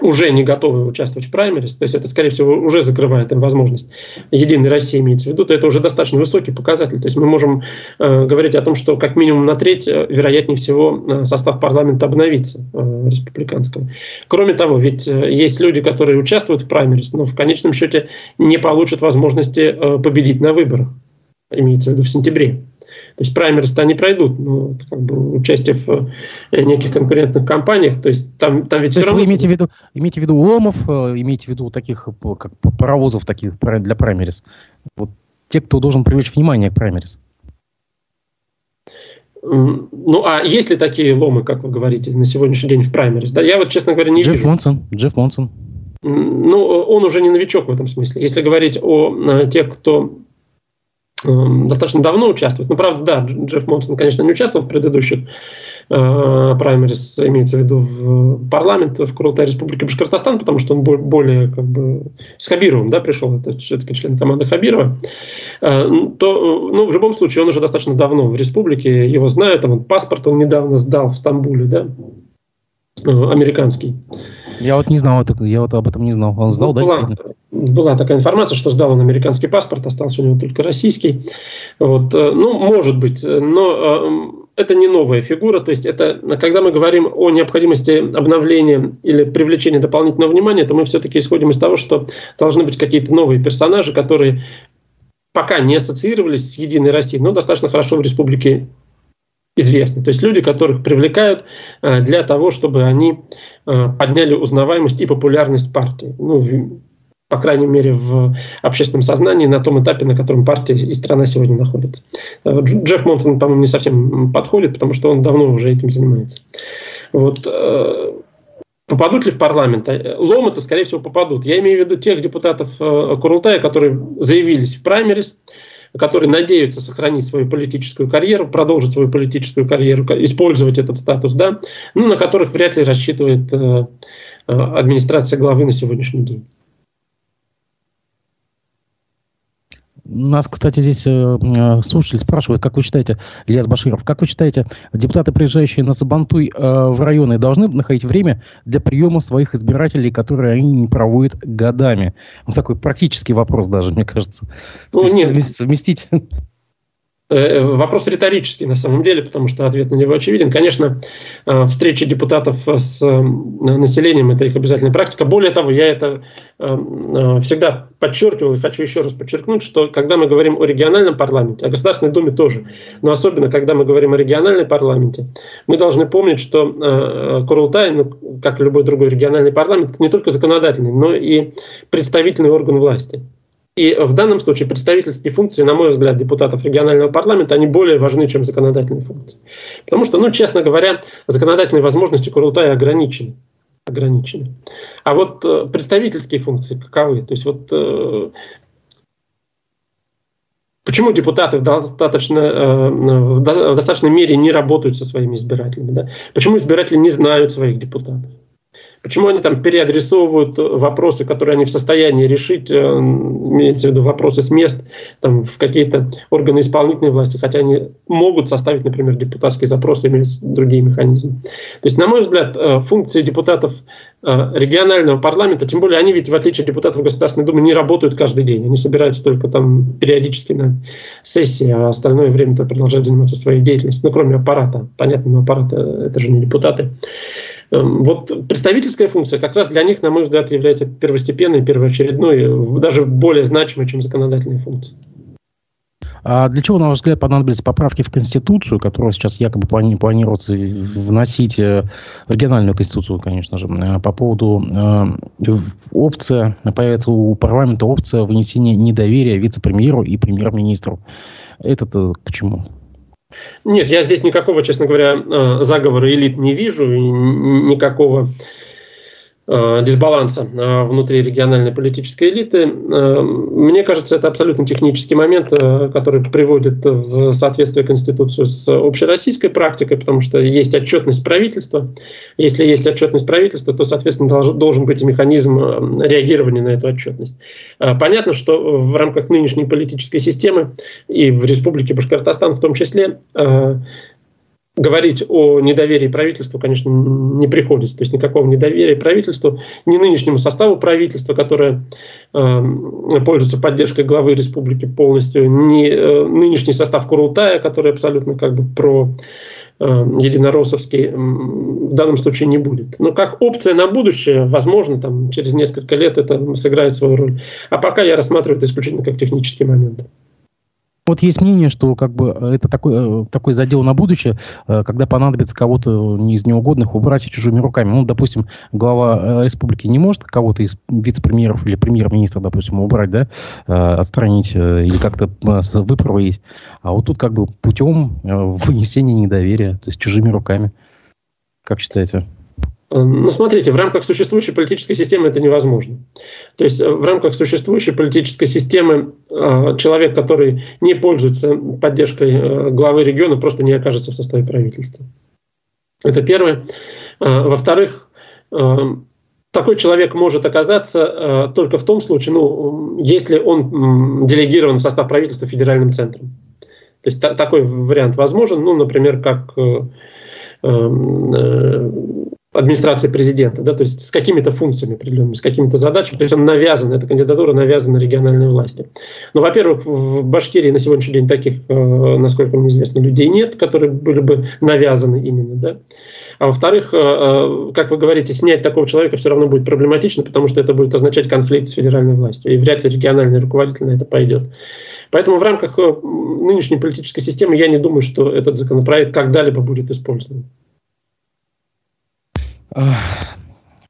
уже не готовы участвовать в праймерис, то есть это, скорее всего, уже закрывает им возможность. Единой России имеется в виду, то это уже достаточно высокий показатель. То есть мы можем э, говорить о том, что как минимум на треть, э, вероятнее всего, состав парламента обновится э, республиканского. Кроме того, ведь есть люди, которые участвуют в праймерис, но в конечном счете не получат возможности э, победить на выборах, имеется в виду в сентябре. То есть праймерс-то они пройдут, но как бы участие в э, неких конкурентных компаниях, то есть там, там ведь то все равно... вы имеете в виду, имеете в виду ломов, э, имеете в виду таких, э, как паровозов таких для праймерис? Вот те, кто должен привлечь внимание к праймерис. Ну, а есть ли такие ломы, как вы говорите, на сегодняшний день в праймерис? Да, я вот, честно говоря, не Джефф вижу. Монсон, Джефф Монсон. Ну, он уже не новичок в этом смысле. Если говорить о тех, кто достаточно давно участвует. Ну, правда, да, Джефф Монсон, конечно, не участвовал в предыдущих э, праймерис, имеется в виду в парламент в Курултае Республики Башкортостан, потому что он более как бы с Хабировым да, пришел, это все-таки член команды Хабирова, э, то ну, в любом случае он уже достаточно давно в республике, его знают, там, он, паспорт он недавно сдал в Стамбуле, да, э, американский. Я вот не знал, я вот об этом не знал. Он сдал, ну, да, была, была такая информация, что сдал он американский паспорт, остался у него только российский. Вот, э, ну, может быть, но э, это не новая фигура, то есть это, когда мы говорим о необходимости обновления или привлечения дополнительного внимания, то мы все-таки исходим из того, что должны быть какие-то новые персонажи, которые пока не ассоциировались с Единой Россией, но достаточно хорошо в республике известны. То есть люди, которых привлекают э, для того, чтобы они подняли узнаваемость и популярность партии. Ну, по крайней мере, в общественном сознании на том этапе, на котором партия и страна сегодня находится. Э, Джефф Монсон, по-моему, не совсем подходит, потому что он давно уже этим занимается. Вот. Попадут ли в парламент? Ломы-то, скорее всего, попадут. Я имею в виду тех депутатов Курултая, которые заявились в праймерис, которые надеются сохранить свою политическую карьеру, продолжить свою политическую карьеру, использовать этот статус, да, ну, на которых вряд ли рассчитывает э, э администрация главы на сегодняшний день. Нас, кстати, здесь э, э, слушатель спрашивает, как вы считаете, Ильяс Баширов, как вы считаете, депутаты, приезжающие на Сабантуй э, в районы, должны находить время для приема своих избирателей, которые они не проводят годами? Вот такой практический вопрос даже, мне кажется. Ну, нет. Совместить вопрос риторический на самом деле, потому что ответ на него очевиден. Конечно, э, встречи депутатов с э, населением – это их обязательная практика. Более того, я это всегда подчеркивал и хочу еще раз подчеркнуть, что когда мы говорим о региональном парламенте, о Государственной Думе тоже, но особенно когда мы говорим о региональном парламенте, мы должны помнить, что Курултай, ну, как и любой другой региональный парламент, не только законодательный, но и представительный орган власти. И в данном случае представительские функции, на мой взгляд, депутатов регионального парламента, они более важны, чем законодательные функции. Потому что, ну, честно говоря, законодательные возможности Курултая ограничены. ограничены. А вот э, представительские функции каковы? То есть вот э, Почему депутаты в, достаточно, э, в достаточной мере не работают со своими избирателями? Да? Почему избиратели не знают своих депутатов? Почему они там переадресовывают вопросы, которые они в состоянии решить, э, имеется в виду вопросы с мест там, в какие-то органы исполнительной власти, хотя они могут составить, например, депутатский запрос, имеют другие механизмы. То есть, на мой взгляд, э, функции депутатов э, регионального парламента, тем более они ведь, в отличие от депутатов Государственной Думы, не работают каждый день. Они собираются только там периодически на сессии, а остальное время продолжают заниматься своей деятельностью. Ну, кроме аппарата. Понятно, но аппарат это же не депутаты. Эм, вот представительская функция как раз для них, на мой взгляд, является первостепенной, первоочередной, даже более значимой, чем законодательная функция. А для чего, на ваш взгляд, понадобились поправки в Конституцию, которую сейчас якобы плани- планируется вносить э, в региональную Конституцию, конечно же, э, по поводу э, опция, появится у парламента опция вынесения недоверия вице-премьеру и премьер-министру. Это-то к чему? Нет, я здесь никакого, честно говоря, э, заговора элит не вижу, никакого дисбаланса э, внутри региональной политической элиты. Э, мне кажется, это абсолютно технический момент, который приводит в соответствие Конституцию с общероссийской практикой, потому что есть отчетность правительства. Если есть отчетность правительства, то, соответственно, должен быть и механизм реагирования на эту отчетность. Понятно, что в рамках нынешней политической системы и в Республике Башкортостан в том числе говорить о недоверии правительству, конечно, не приходится. То есть никакого недоверия правительству, ни нынешнему составу правительства, которое э, пользуется поддержкой главы республики полностью, ни э, нынешний состав Курултая, который абсолютно как бы про э, единороссовский, в данном случае не будет. Но как опция на будущее, возможно, там, через несколько лет это сыграет свою роль. А пока я рассматриваю это исключительно как технический момент. Вот есть мнение, что как бы э, это такой, э, такой задел на будущее, э, когда понадобится кого-то из неугодных убрать чужими руками. Ну, допустим, глава республики не может кого-то из вице-премьеров или премьер-министра, допустим, убрать, да, отстранить или как-то выправить. А вот тут как бы путем вынесения недоверия, то есть чужими руками. Как считаете? Ну, смотрите, в рамках существующей политической системы это невозможно. То есть э, в рамках существующей политической системы э, человек, который не пользуется поддержкой э, главы региона, просто не окажется в составе правительства. Это первое. Во-вторых, такой человек может оказаться только в том случае, ну, если он делегирован в состав правительства федеральным центром. То есть такой вариант возможен, ну, например, как администрации президента, да, то есть с какими-то функциями определенными, с какими-то задачами, то есть он навязан, эта кандидатура навязана региональной власти. Но, во-первых, в Башкирии на сегодняшний день таких, э, насколько мне известно, людей нет, которые были бы навязаны именно, да. А во-вторых, э, э, как вы говорите, снять такого человека все равно будет проблематично, потому что это будет означать конфликт с федеральной властью, и вряд ли региональный руководитель на это пойдет. Поэтому в рамках нынешней политической системы я не думаю, что этот законопроект когда-либо будет использован. Uh,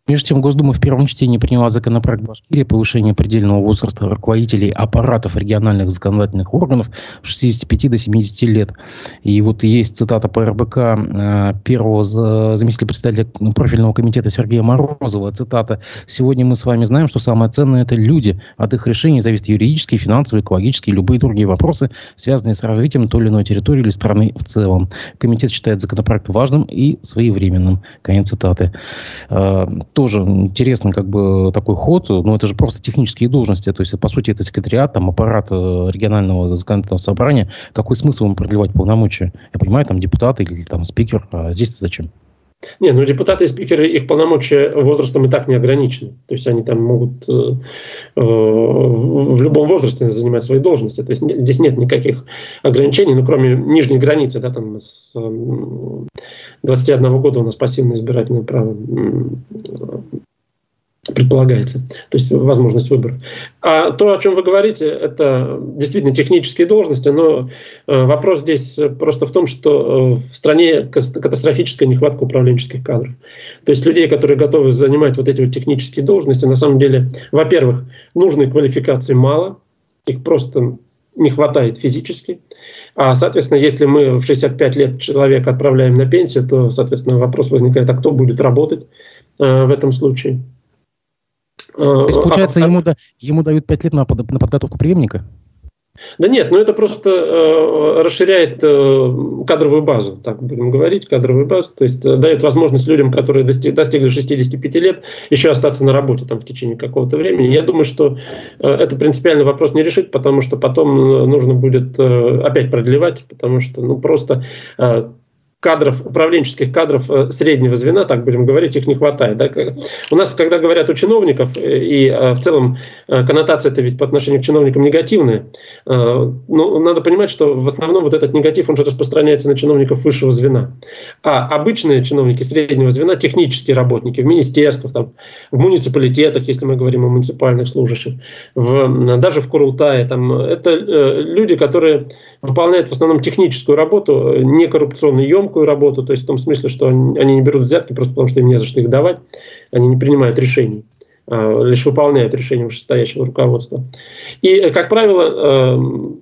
Между тем, Госдума в первом чтении приняла законопроект Башкирии повышение предельного возраста руководителей аппаратов региональных законодательных органов с 65 до 70 лет. И вот есть цитата по РБК э, первого заместителя председателя профильного комитета Сергея Морозова. Цитата. «Сегодня мы с вами знаем, что самое ценное – это люди. От их решений зависят юридические, финансовые, экологические и любые другие вопросы, связанные с развитием той или иной территории или страны в целом. Комитет считает законопроект важным и своевременным». Конец цитаты э, тоже интересный как бы такой ход, но это же просто технические должности, то есть, по сути, это секретариат, там, аппарат э, регионального законодательного собрания, какой смысл им продлевать полномочия? Я понимаю, там, депутаты или там спикер, а здесь зачем? Не, ну депутаты и спикеры, их полномочия возрастом и так не ограничены. То есть они там могут э, э, в любом возрасте занимать свои должности. То есть здесь нет никаких ограничений, ну кроме нижней границы, да, там с э, 21 года у нас пассивное избирательное право предполагается, то есть возможность выбора. А то, о чем вы говорите, это действительно технические должности, но э, вопрос здесь просто в том, что э, в стране катастрофическая нехватка управленческих кадров. То есть людей, которые готовы занимать вот эти вот технические должности, на самом деле, во-первых, нужной квалификации мало, их просто не хватает физически. А, соответственно, если мы в 65 лет человека отправляем на пенсию, то, соответственно, вопрос возникает, а кто будет работать э, в этом случае? То есть, получается, а, ему, да, ему дают 5 лет на, на подготовку преемника? Да нет, ну это просто э, расширяет э, кадровую базу, так будем говорить, кадровую базу, то есть э, дает возможность людям, которые достиг, достигли 65 лет, еще остаться на работе там в течение какого-то времени. Я думаю, что э, это принципиальный вопрос не решит, потому что потом э, нужно будет э, опять продлевать, потому что ну просто э, кадров, управленческих кадров э, среднего звена, так будем говорить, их не хватает. Да? У нас, когда говорят о чиновников, э, и э, в целом коннотация это ведь по отношению к чиновникам негативная, но ну, надо понимать, что в основном вот этот негатив, он же распространяется на чиновников высшего звена. А обычные чиновники среднего звена, технические работники в министерствах, там, в муниципалитетах, если мы говорим о муниципальных служащих, в, даже в Курултае, там, это люди, которые выполняют в основном техническую работу, не коррупционную емкую работу, то есть в том смысле, что они, не берут взятки просто потому, что им не за что их давать, они не принимают решений, а лишь выполняют решения вышестоящего руководства. И, как правило, эм,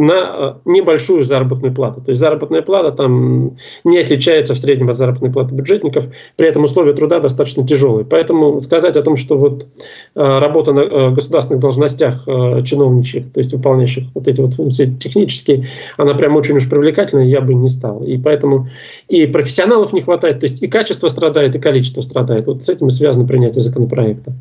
на э, небольшую заработную плату. То есть заработная плата там не отличается в среднем от заработной платы бюджетников, при этом условия труда достаточно тяжелые. Поэтому сказать о том, что вот э, работа на э, государственных должностях чиновничьих, то есть выполняющих вот эти вот функции технические, она прям очень уж привлекательная, я бы не стал. И поэтому и профессионалов не хватает, то есть и качество страдает, и количество страдает. Вот с этим и связано принятие законопроекта.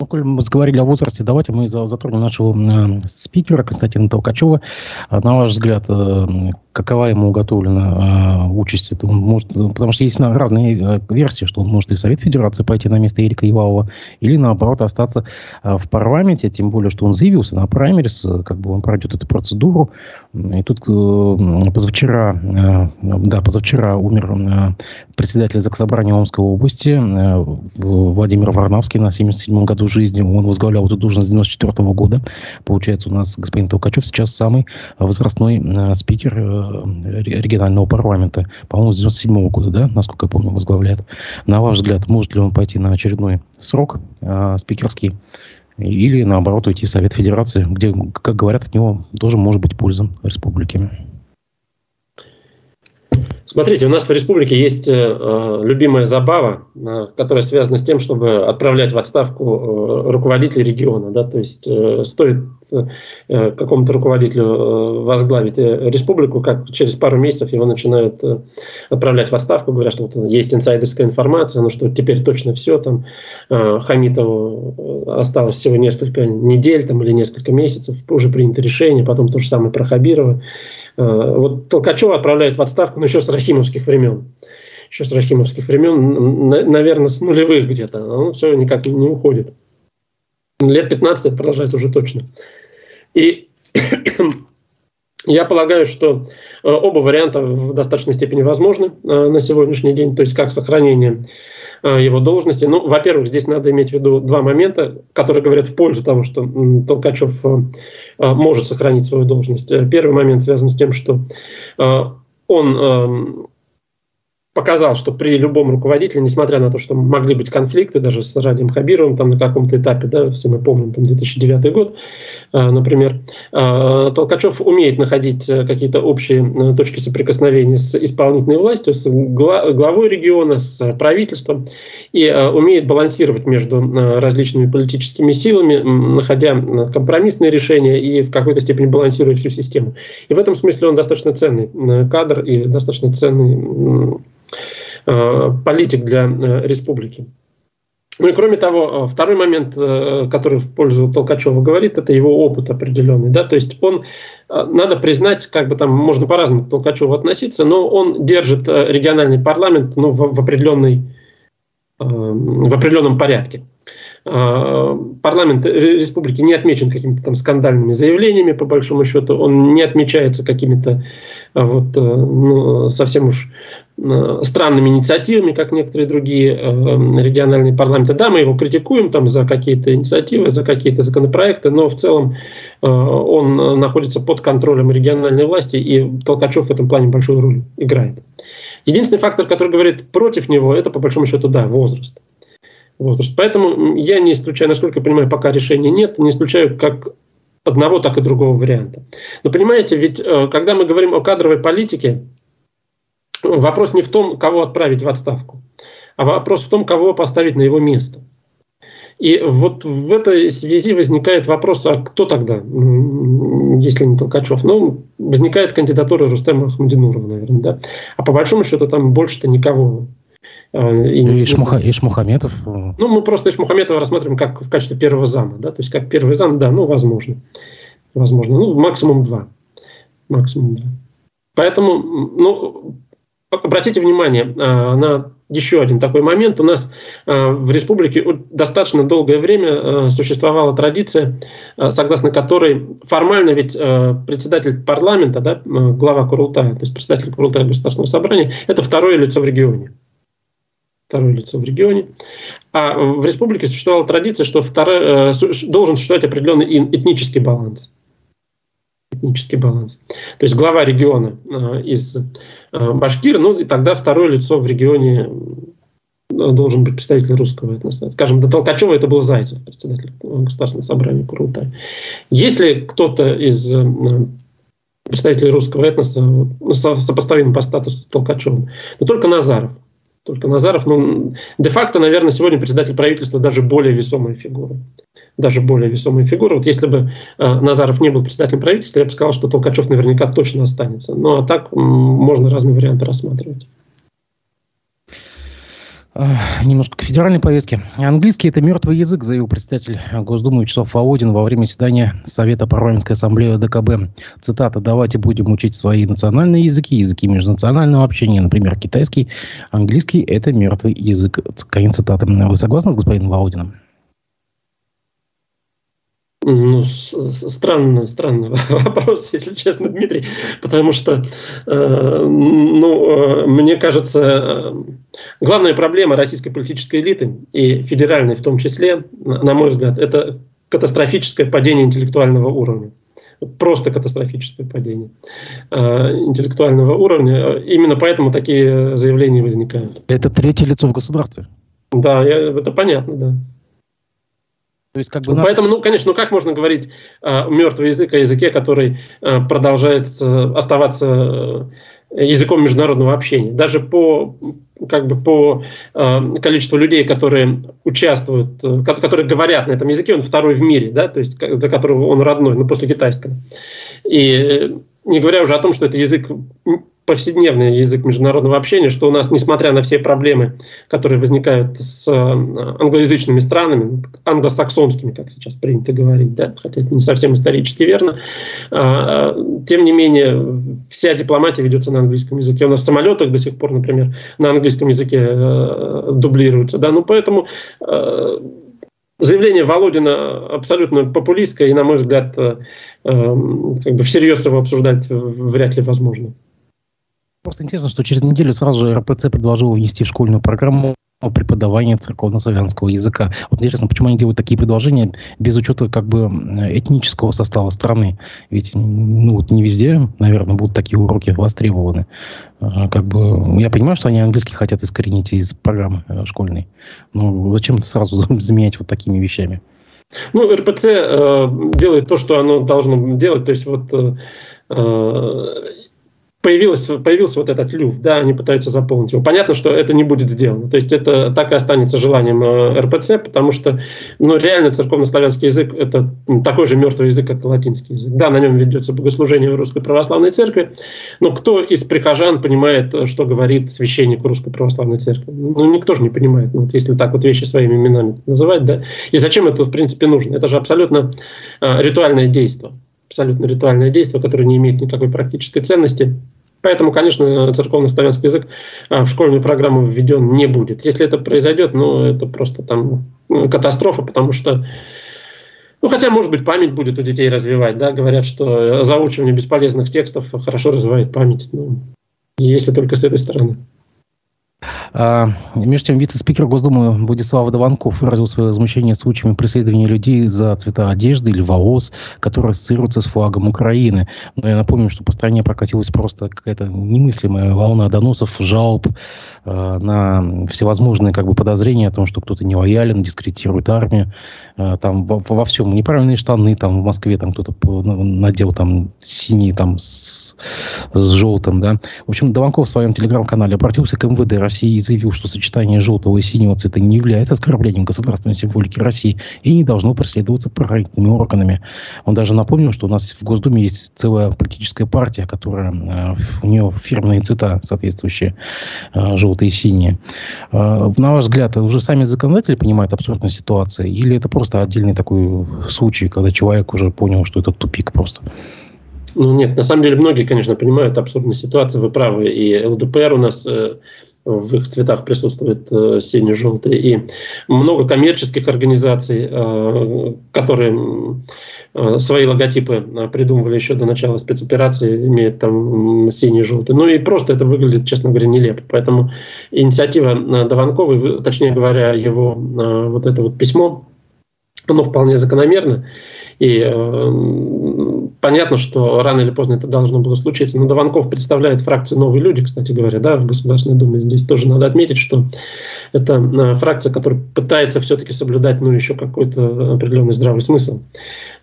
Ну, коль мы заговорили о возрасте, давайте мы затронем нашего э, спикера Константина Толкачева. На ваш взгляд, э, какова ему уготовлена э, участь? Он может, потому что есть разные э, версии, что он может и в Совет Федерации пойти на место Эрика Ивалова, или наоборот остаться э, в парламенте, тем более, что он заявился на праймерис, э, как бы он пройдет эту процедуру. И тут э, позавчера, э, да, позавчера умер э, председатель Заксобрания Омской области э, Владимир Варнавский на 77-м году жизни. Он возглавлял эту должность с 94 -го года. Получается, у нас господин Толкачев сейчас самый возрастной э, спикер э, регионального парламента. По-моему, с 97 -го года, да, насколько я помню, возглавляет. На ваш взгляд, может ли он пойти на очередной срок э, спикерский? Или, наоборот, уйти в Совет Федерации, где, как говорят, от него тоже может быть польза республике? Смотрите, у нас в республике есть э, э, любимая забава, э, которая связана с тем, чтобы отправлять в отставку э, руководителей региона. Да? То есть э, стоит э, какому-то руководителю э, возглавить э, республику, как через пару месяцев его начинают э, отправлять в отставку, говорят, что вот есть инсайдерская информация, ну что теперь точно все, там э, Хамитову э, осталось всего несколько недель там, или несколько месяцев, уже принято решение, потом то же самое про Хабирова. Э, вот Толкачева отправляют в отставку, ну, еще с рахимовских времен. Еще с рахимовских времен, наверное, с нулевых где-то. Он все никак не уходит. Лет 15 это продолжается уже точно. И я полагаю, что э, оба варианта в достаточной степени возможны э, на сегодняшний день. То есть как сохранение его должности. Ну, во-первых, здесь надо иметь в виду два момента, которые говорят в пользу того, что Толкачев Э, может сохранить свою должность. Э, первый момент связан с тем, что э, он показал, что при любом руководителе, несмотря на то, что могли быть конфликты, даже с Радием Хабировым там на каком-то этапе, да, все мы помним, там 2009 год, э, например, э, Толкачев умеет находить э, какие-то общие точки соприкосновения с исполнительной властью, с главой региона, с правительством, и умеет балансировать между различными политическими силами, находя компромиссные решения и в какой-то степени балансируя всю систему. И в этом смысле он достаточно ценный кадр и достаточно ценный политик для э, республики. Ну и кроме того, э, второй момент, который в пользу Толкачева говорит, это его опыт определенный. Да? То есть он, надо признать, как бы там можно по-разному к Толкачеву относиться, но он держит региональный парламент ну, в, в, в определенном порядке. Парламент республики не отмечен какими-то там скандальными заявлениями, по большому счету, он не отмечается какими-то вот, ну, совсем уж Э, странными инициативами, как некоторые другие э, региональные парламенты. Да, мы его критикуем там за какие-то инициативы, за какие-то законопроекты, но в целом э, он находится под контролем региональной власти, и Толкачев в этом плане большую роль играет. Единственный фактор, который говорит против него, это по большому счету, да, возраст. возраст. Поэтому я не исключаю, насколько я понимаю, пока решения нет, не исключаю как одного, так и другого варианта. Но понимаете, ведь когда мы говорим о кадровой политике, вопрос не в том, кого отправить в отставку, а вопрос в том, кого поставить на его место. И вот в этой связи возникает вопрос, а кто тогда, если не Толкачев? Ну, возникает кандидатура Рустема Ахмадинурова, наверное, да. А по большому счету там больше-то никого. А, и, Ишмуха, Ишмухаметов. Ну, мы просто Ишмухаметова рассматриваем как в качестве первого зама, да, то есть как первый зам, да, ну, возможно. Возможно. Ну, максимум два. Максимум два. Поэтому, ну, обратите внимание на еще один такой момент. У нас в республике достаточно долгое время существовала традиция, согласно которой формально ведь председатель парламента, да, глава Курултая, то есть председатель Курултая Государственного собрания, это второе лицо в регионе второе лицо в регионе. А в республике существовала традиция, что второе, должен существовать определенный этнический баланс. Этнический баланс. То есть глава региона из Башкир, ну и тогда второе лицо в регионе должен быть представитель русского этноса. Скажем, до Толкачева это был Зайцев, председатель Государственного собрания Курултая. Если кто-то из представителей русского этноса ну, сопоставим по статусу с Толкачевым, но только Назаров – только Назаров, ну, де-факто, наверное, сегодня председатель правительства даже более весомая фигура. Даже более весомая фигура. Вот если бы э, Назаров не был председателем правительства, я бы сказал, что Толкачев наверняка точно останется. Ну, а так можно разные варианты рассматривать. Немножко к федеральной повестке. Английский – это мертвый язык, заявил председатель Госдумы Вячеслав Володин во время заседания Совета парламентской ассамблеи ДКБ. Цитата «Давайте будем учить свои национальные языки, языки межнационального общения, например, китайский. Английский – это мертвый язык». Конец цитаты. Вы согласны с господином Володиным? Ну, странный, странный вопрос, если честно, Дмитрий, потому что, э, ну, э, мне кажется, э, главная проблема российской политической элиты и федеральной в том числе, на мой взгляд, это катастрофическое падение интеллектуального уровня. Просто катастрофическое падение э, интеллектуального уровня. Именно поэтому такие заявления возникают. Это третье лицо в государстве. Да, я, это понятно, да. То есть, как бы нас... Поэтому, ну, конечно, ну как можно говорить э, мертвый язык о языке, который э, продолжает э, оставаться э, языком международного общения? Даже по, как бы по э, количеству людей, которые участвуют, э, которые говорят на этом языке, он второй в мире, да, то есть для которого он родной, ну, после китайского. И э, не говоря уже о том, что это язык повседневный язык международного общения, что у нас, несмотря на все проблемы, которые возникают с э, англоязычными странами, англосаксонскими, как сейчас принято говорить, да, хотя это не совсем исторически верно, а, тем не менее, вся дипломатия ведется на английском языке. У нас в самолетах до сих пор, например, на английском языке э, дублируются. Да, ну, поэтому э, заявление Володина абсолютно популистское, и, на мой взгляд, как бы всерьез его обсуждать вряд ли возможно. Просто интересно, что через неделю сразу же РПЦ предложил внести в школьную программу преподавание церковно-славянского языка. Вот интересно, почему они делают такие предложения без учета как бы этнического состава страны? Ведь ну, вот не везде, наверное, будут такие уроки востребованы. А, как бы, я понимаю, что они английский хотят искоренить из программы э, школьной. Но зачем сразу заменять вот такими вещами? Ну, РПЦ э, делает то, что оно должно делать. То есть вот э, э появилась, появился вот этот люфт, да, они пытаются заполнить его. Понятно, что это не будет сделано. То есть это так и останется желанием э, РПЦ, потому что, ну, реально церковно-славянский язык – это такой же мертвый язык, как и латинский язык. Да, на нем ведется богослужение в Русской Православной Церкви, но кто из прихожан понимает, что говорит священник Русской Православной Церкви? Ну, никто же не понимает, ну, вот если так вот вещи своими именами называть, да. И зачем это, в принципе, нужно? Это же абсолютно э, ритуальное действие абсолютно ритуальное действие, которое не имеет никакой практической ценности. Поэтому, конечно, церковно-славянский язык а, в школьную программу введен не будет. Если это произойдет, ну, это просто там ну, катастрофа, потому что ну, хотя, может быть, память будет у детей развивать, да, говорят, что заучивание бесполезных текстов хорошо развивает память. Ну, если только с этой стороны. А, между тем, вице-спикер Госдумы Владислав Дованков выразил свое возмущение случаями преследования людей за цвета одежды или волос, которые ассоциируются с флагом Украины. Но я напомню, что по стране прокатилась просто какая-то немыслимая волна доносов, жалоб э, на всевозможные как бы, подозрения о том, что кто-то не лоялен, дискредитирует армию. Э, там во, во всем. Неправильные штаны там в Москве там кто-то надел там синий там с, с желтым. Да? В общем, Дованков в своем телеграм-канале обратился к МВД России и заявил, что сочетание желтого и синего цвета не является оскорблением государственной символики России и не должно преследоваться правоохранительными органами. Он даже напомнил, что у нас в Госдуме есть целая политическая партия, которая э, у нее фирменные цвета соответствующие, э, желтые и синие. На ваш взгляд, уже сами законодатели понимают абсурдность ситуации или это просто отдельный такой случай, когда человек уже понял, что это тупик просто? Ну нет, на самом деле многие, конечно, понимают абсурдность ситуации, вы правы. И ЛДПР у нас э, в их цветах присутствует э, синий-желтый. И много коммерческих организаций, э, которые э, свои логотипы э, придумывали еще до начала спецоперации, имеют там синий-желтый. Ну и просто это выглядит, честно говоря, нелепо. Поэтому инициатива э, Дованковой, точнее говоря, его вот это вот письмо, оно вполне закономерно. И э, понятно, что рано или поздно это должно было случиться. Но Дованков представляет фракцию «Новые люди», кстати говоря, да, в Государственной Думе. Здесь тоже надо отметить, что это э, фракция, которая пытается все-таки соблюдать ну, еще какой-то определенный здравый смысл,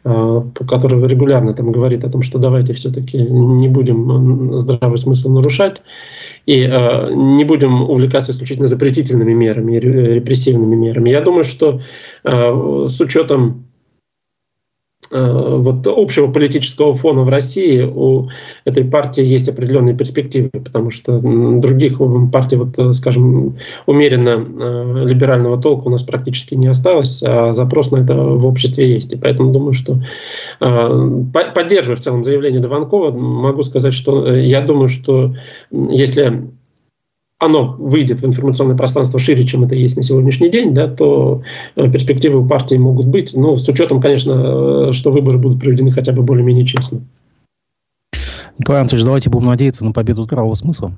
э, который регулярно там говорит о том, что давайте все-таки не будем здравый смысл нарушать и э, не будем увлекаться исключительно запретительными мерами, репрессивными мерами. Я думаю, что э, с учетом Э, вот общего политического фона в России у этой партии есть определенные перспективы, потому что других партий, вот, э, скажем, умеренно э, либерального толка у нас практически не осталось, а запрос на это в обществе есть. И поэтому думаю, что поддерживая в целом заявление Дованкова, могу сказать, что я думаю, что если оно выйдет в информационное пространство шире, чем это есть на сегодняшний день, да, то э, перспективы у партии могут быть, ну, с учетом, конечно, э, что выборы будут проведены хотя бы более-менее честно. Николай Анатольевич, давайте будем надеяться на победу здравого смысла.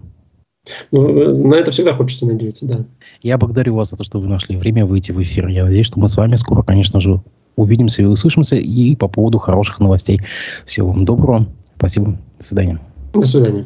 Ну, э, на это всегда хочется надеяться, да. Я благодарю вас за то, что вы нашли время выйти в эфир. Я надеюсь, что мы с вами скоро, конечно же, увидимся и услышимся и по поводу хороших новостей. Всего вам доброго. Спасибо. До свидания. До свидания.